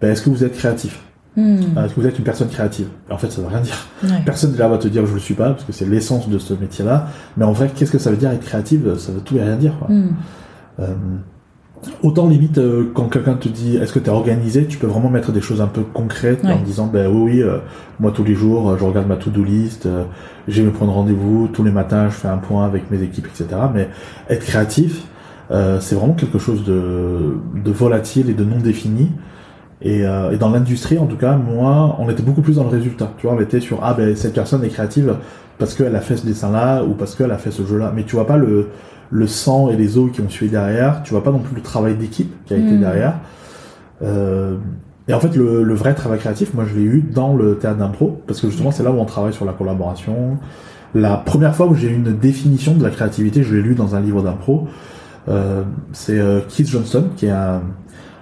ben, est-ce que vous êtes créatif? Hmm. Est-ce que vous êtes une personne créative? En fait, ça veut rien dire. Personne déjà va te dire je le suis pas, parce que c'est l'essence de ce métier-là. Mais en vrai, qu'est-ce que ça veut dire être créative? Ça veut tout et rien dire. Quoi. Hmm. Euh, autant limite euh, quand quelqu'un te dit est-ce que tu es organisé, tu peux vraiment mettre des choses un peu concrètes en disant ben oui oui, euh, moi tous les jours je regarde ma to-do list, j'ai me prendre rendez-vous tous les matins, je fais un point avec mes équipes etc. Mais être créatif, c'est vraiment quelque chose de, de volatile et de non défini. Et, euh, et, dans l'industrie, en tout cas, moi, on était beaucoup plus dans le résultat. Tu vois, on était sur ah ben cette personne est créative parce qu'elle a fait ce dessin-là ou parce qu'elle a fait ce jeu-là. Mais tu vois pas le le sang et les os qui ont suivi derrière. Tu vois pas non plus le travail d'équipe qui a été hmm. derrière. Euh, et en fait, le, le, vrai travail créatif, moi, je l'ai eu dans le théâtre d'impro parce que justement, c'est là où on travaille sur la collaboration. La première fois où j'ai eu une définition de la créativité, je l'ai lu dans un livre d'impro. Euh, c'est euh, Keith Johnson qui est un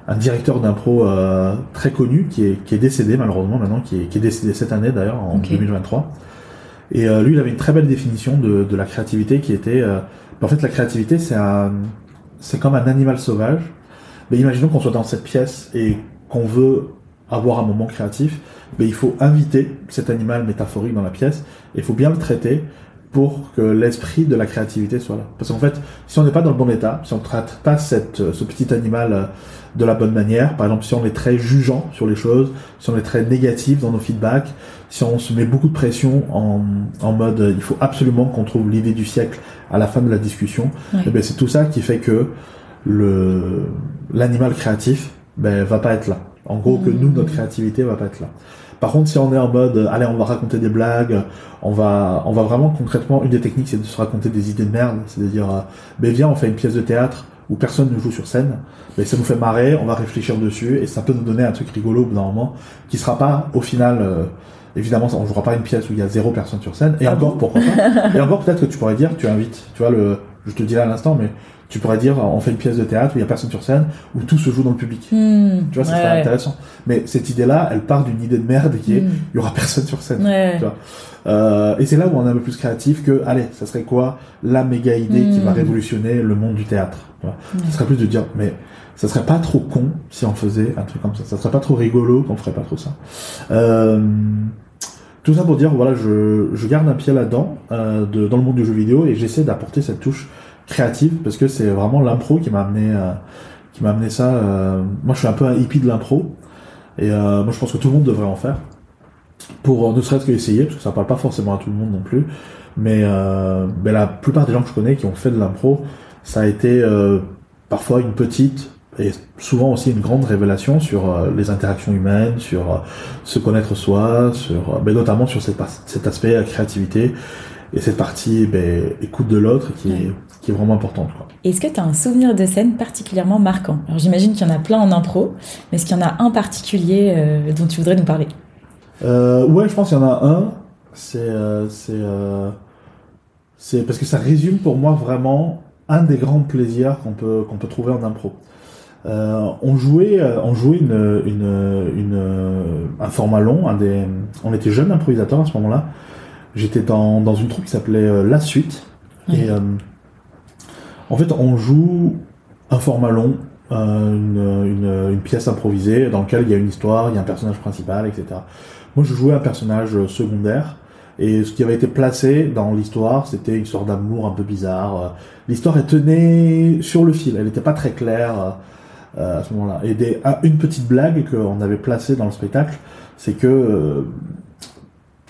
un directeur d'impro euh, très connu qui est, qui est décédé malheureusement maintenant, qui est, qui est décédé cette année d'ailleurs en 2023. Et euh, lui, il avait une très belle définition de, de la créativité qui était, euh, en fait, la créativité, c'est un, c'est comme un animal sauvage. Mais imaginons qu'on soit dans cette pièce et qu'on veut avoir un moment créatif, mais il faut inviter cet animal métaphorique dans la pièce, et il faut bien le traiter pour que l'esprit de la créativité soit là. Parce qu'en fait, si on n'est pas dans le bon état, si on ne traite pas cette, ce petit animal de la bonne manière. Par exemple, si on est très jugeant sur les choses, si on est très négatif dans nos feedbacks, si on se met beaucoup de pression en, en mode euh, il faut absolument qu'on trouve l'idée du siècle à la fin de la discussion, et eh ben c'est tout ça qui fait que le l'animal créatif ben va pas être là. En gros, que nous notre créativité va pas être là. Par contre, si on est en mode, euh, allez, on va raconter des blagues, on va, on va vraiment concrètement, une des techniques, c'est de se raconter des idées de merde, c'est à dire, euh, ben viens, on fait une pièce de théâtre, où personne ne joue sur scène, mais ça nous fait marrer, on va réfléchir dessus et ça peut nous donner un truc rigolo au bout d'un moment qui sera pas au final euh, évidemment on jouera pas une pièce où il y a zéro personne sur scène. Et ah encore pourquoi pas. Et encore peut-être que tu pourrais dire tu invites tu vois le je te dis là à l'instant mais tu pourrais dire on fait une pièce de théâtre où il y a personne sur scène où tout se joue dans le public hmm. tu vois c'est intéressant mais cette idée là elle part d'une idée de merde qui est hmm. il y aura personne sur scène tu vois euh, et c'est là où on est un peu plus créatif que allez ça serait quoi la méga idée qui va hmm. révolutionner le monde du théâtre ça serait plus de dire, mais ça serait pas trop con si on faisait un truc comme ça. Ça serait pas trop rigolo qu'on ferait pas trop ça. Euh, tout ça pour dire, voilà, je, je garde un pied là-dedans, euh, de, dans le monde du jeu vidéo, et j'essaie d'apporter cette touche créative, parce que c'est vraiment l'impro qui m'a amené, euh, qui m'a amené ça. Euh, moi, je suis un peu un hippie de l'impro, et euh, moi, je pense que tout le monde devrait en faire, pour ne serait-ce que essayer, parce que ça parle pas forcément à tout le monde non plus, mais, mais la plupart des gens que je connais qui ont fait de l'impro, ça a été parfois une petite et souvent aussi une grande révélation sur les interactions humaines, sur se connaître soi, sur, mais notamment sur cette, cet aspect créativité et cette partie ben, écoute de l'autre qui, est, qui est vraiment importante. Est-ce que tu as un souvenir de scène particulièrement marquant? Alors j'imagine qu'il y en a plein en impro, mais est-ce qu'il y en a un particulier dont tu voudrais nous parler? Euh, Ouais, je pense qu'il y en a un. C'est c'est parce que ça résume pour moi vraiment un des grands plaisirs qu'on peut, qu'on peut trouver en impro. Euh, on jouait, euh, on jouait une, une, une, un format long. Un des, on était jeunes improvisateurs à ce moment-là. J'étais dans, dans une troupe qui s'appelait euh, La Suite. Et en fait, on joue un format long, une, une, pièce improvisée dans laquelle il y a une histoire, il y a un personnage principal, etc. Moi, je jouais un personnage secondaire et ce qui avait été placé dans l'histoire, c'était une histoire d'amour un peu bizarre. L'histoire, elle tenait sur le fil, elle n'était pas très claire euh, à ce moment-là. Et une petite blague qu'on avait placée dans le spectacle, c'est que euh,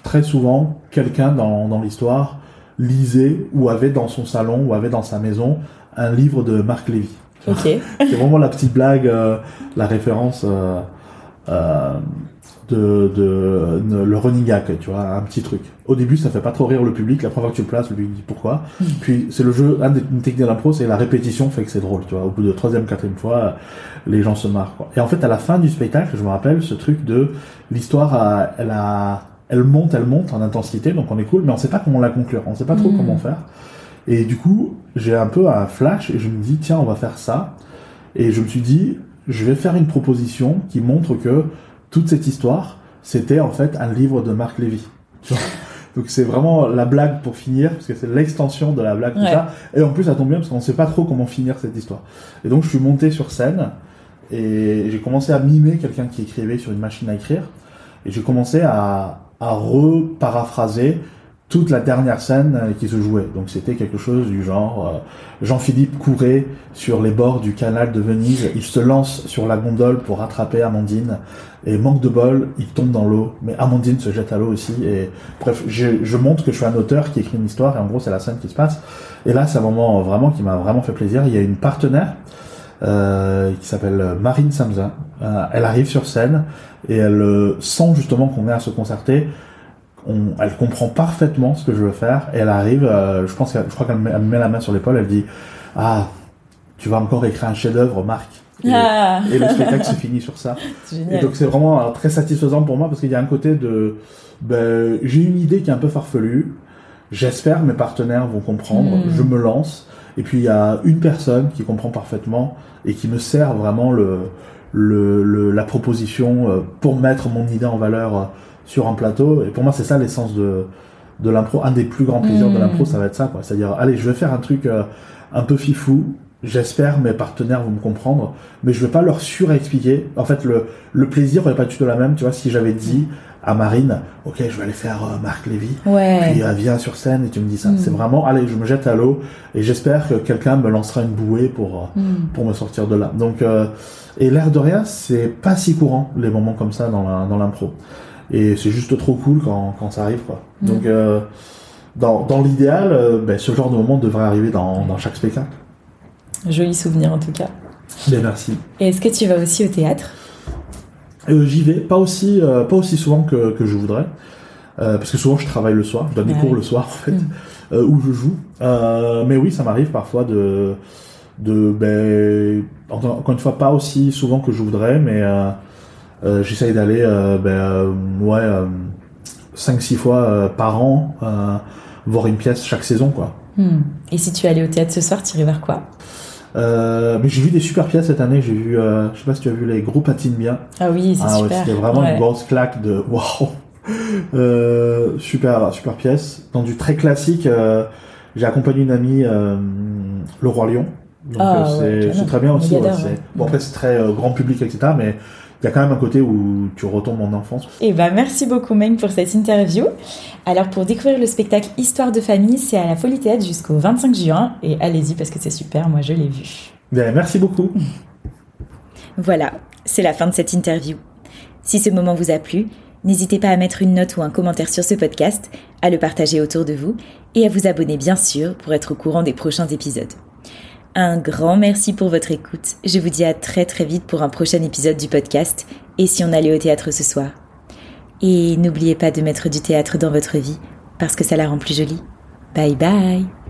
très souvent, quelqu'un dans l'histoire lisait ou avait dans son salon ou avait dans sa maison un livre de Marc Lévy. Ok. c'est vraiment la petite blague, euh, la référence. Euh, euh, de, de, le running gag, tu vois, un petit truc. Au début, ça fait pas trop rire le public. La première fois que tu le places, le public dit pourquoi. Hmm. Puis c'est le jeu, une technique d'impro, c'est la répétition fait que c'est drôle, tu vois. Au bout de troisième, quatrième fois, les gens se marrent. Quoi. Et en fait, à la fin du spectacle, je me rappelle ce truc de l'histoire, elle a, elle monte, elle monte en intensité, donc on est cool, mais on sait pas comment la conclure, on sait pas trop hmm. comment faire. Et du coup, j'ai un peu un flash et je me dis tiens, on va faire ça. Et je me suis dit, je vais faire une proposition qui montre que toute cette histoire, c'était en fait un livre de Marc Lévy. Donc c'est vraiment la blague pour finir, parce que c'est l'extension de la blague, tout ça. Et en plus, ça tombe bien, parce qu'on ne sait pas trop comment finir cette histoire. Et donc je suis monté sur scène, et j'ai commencé à mimer quelqu'un qui écrivait sur une machine à écrire. Et j'ai commencé à, à reparaphraser toute la dernière scène euh, qui se jouait. Donc c'était quelque chose du genre euh, Jean-Philippe courait sur les bords du canal de Venise, il se lance sur la gondole pour rattraper Amandine et manque de bol, il tombe dans l'eau, mais Amandine se jette à l'eau aussi et bref, je, je, montre que je suis un auteur qui écrit une histoire et en gros c'est la scène qui se passe. Et là c'est un moment vraiment qui m'a vraiment fait plaisir. Il y a une partenaire euh, qui s'appelle Marine Samza. Euh, elle arrive sur scène et elle sent justement qu'on est à se concerter on, elle comprend parfaitement ce que je veux faire et elle arrive, euh, je pense, je crois qu'elle me met la main sur l'épaule, elle dit ah tu vas encore écrire un chef-d'œuvre, Marc. Et, ah. et, le spectacle se finit sur ça. Et donc c'est vraiment euh, très satisfaisant pour moi parce qu'il y a un côté de ben, j'ai une idée qui est un peu farfelue. J'espère mes partenaires vont comprendre. Hmm. Je me lance. Et puis il y a une personne qui comprend parfaitement et qui me sert vraiment le, le, le la proposition euh, pour mettre mon idée en valeur sur un plateau. Et pour moi, c'est ça l'essence de, de l'impro. Un des plus grands plaisirs de mm. l'impro, ça va être ça, quoi. C'est-à-dire, allez, je vais faire un truc euh, un peu fifou. J'espère mes partenaires vont me comprendre, mais je vais pas leur surexpliquer. En fait, le, le plaisir n'est pas du tout la même. Tu vois, si j'avais dit à Marine, ok, je vais aller faire euh, Marc Lévy, ouais. puis euh, viens sur scène et tu me dis ça. Mm. C'est vraiment, allez, je me jette à l'eau et j'espère que quelqu'un me lancera une bouée pour euh, mm. pour me sortir de là. Donc, et l'air de rien, c'est pas si courant les moments comme ça dans dans l'impro. Et c'est juste trop cool quand, quand ça arrive, quoi. Mm. Donc, euh, dans, dans l'idéal, euh, ben, ce genre de moment devrait arriver dans, dans chaque spectacle. Joli souvenir en tout cas. Ben, merci. Et est-ce que tu vas aussi au théâtre? Euh, J'y vais, pas aussi, euh, pas aussi souvent que, que je voudrais. Euh, parce que souvent je travaille le soir, je donne des cours le soir en fait, mm. où je joue. mais oui, ça m'arrive parfois de, de ben, encore une fois, pas aussi souvent que je voudrais, mais j'essaye d'aller ben, ouais, 5-6 fois par an voir une pièce chaque saison. quoi. Hmm. Et si tu allais au théâtre ce soir, tu irais vers quoi? Euh, mais j'ai vu des super pièces cette année. J'ai vu, euh, je sais pas si tu as vu les groupes patinent bien. Ah oui, c'est ah, super. Ouais, C'était vraiment une grosse claque de waouh, euh, super, super pièce. Dans du très classique, j'ai accompagné une amie, Le Roi Lion. Donc ah, c'est très bien aussi. Bon après c'est très grand public etc. Mais il y a quand même un côté où tu retombes en enfance. Et eh ben, merci beaucoup, Meng, pour cette interview. Alors, pour découvrir le spectacle Histoire de famille, c'est à la Folie Théâtre jusqu'au 25 juin. Et allez-y parce que c'est super, moi je l'ai vu. Bien, merci beaucoup. Voilà, c'est la fin de cette interview. Si ce moment vous a plu, n'hésitez pas à mettre une note ou un commentaire sur ce podcast, à le partager autour de vous et à vous abonner bien sûr pour être au courant des prochains épisodes. Un grand merci pour votre écoute. Je vous dis à très très vite pour un prochain épisode du podcast Et si on allait au théâtre ce soir? Et n'oubliez pas de mettre du théâtre dans votre vie parce que ça la rend plus jolie. Bye bye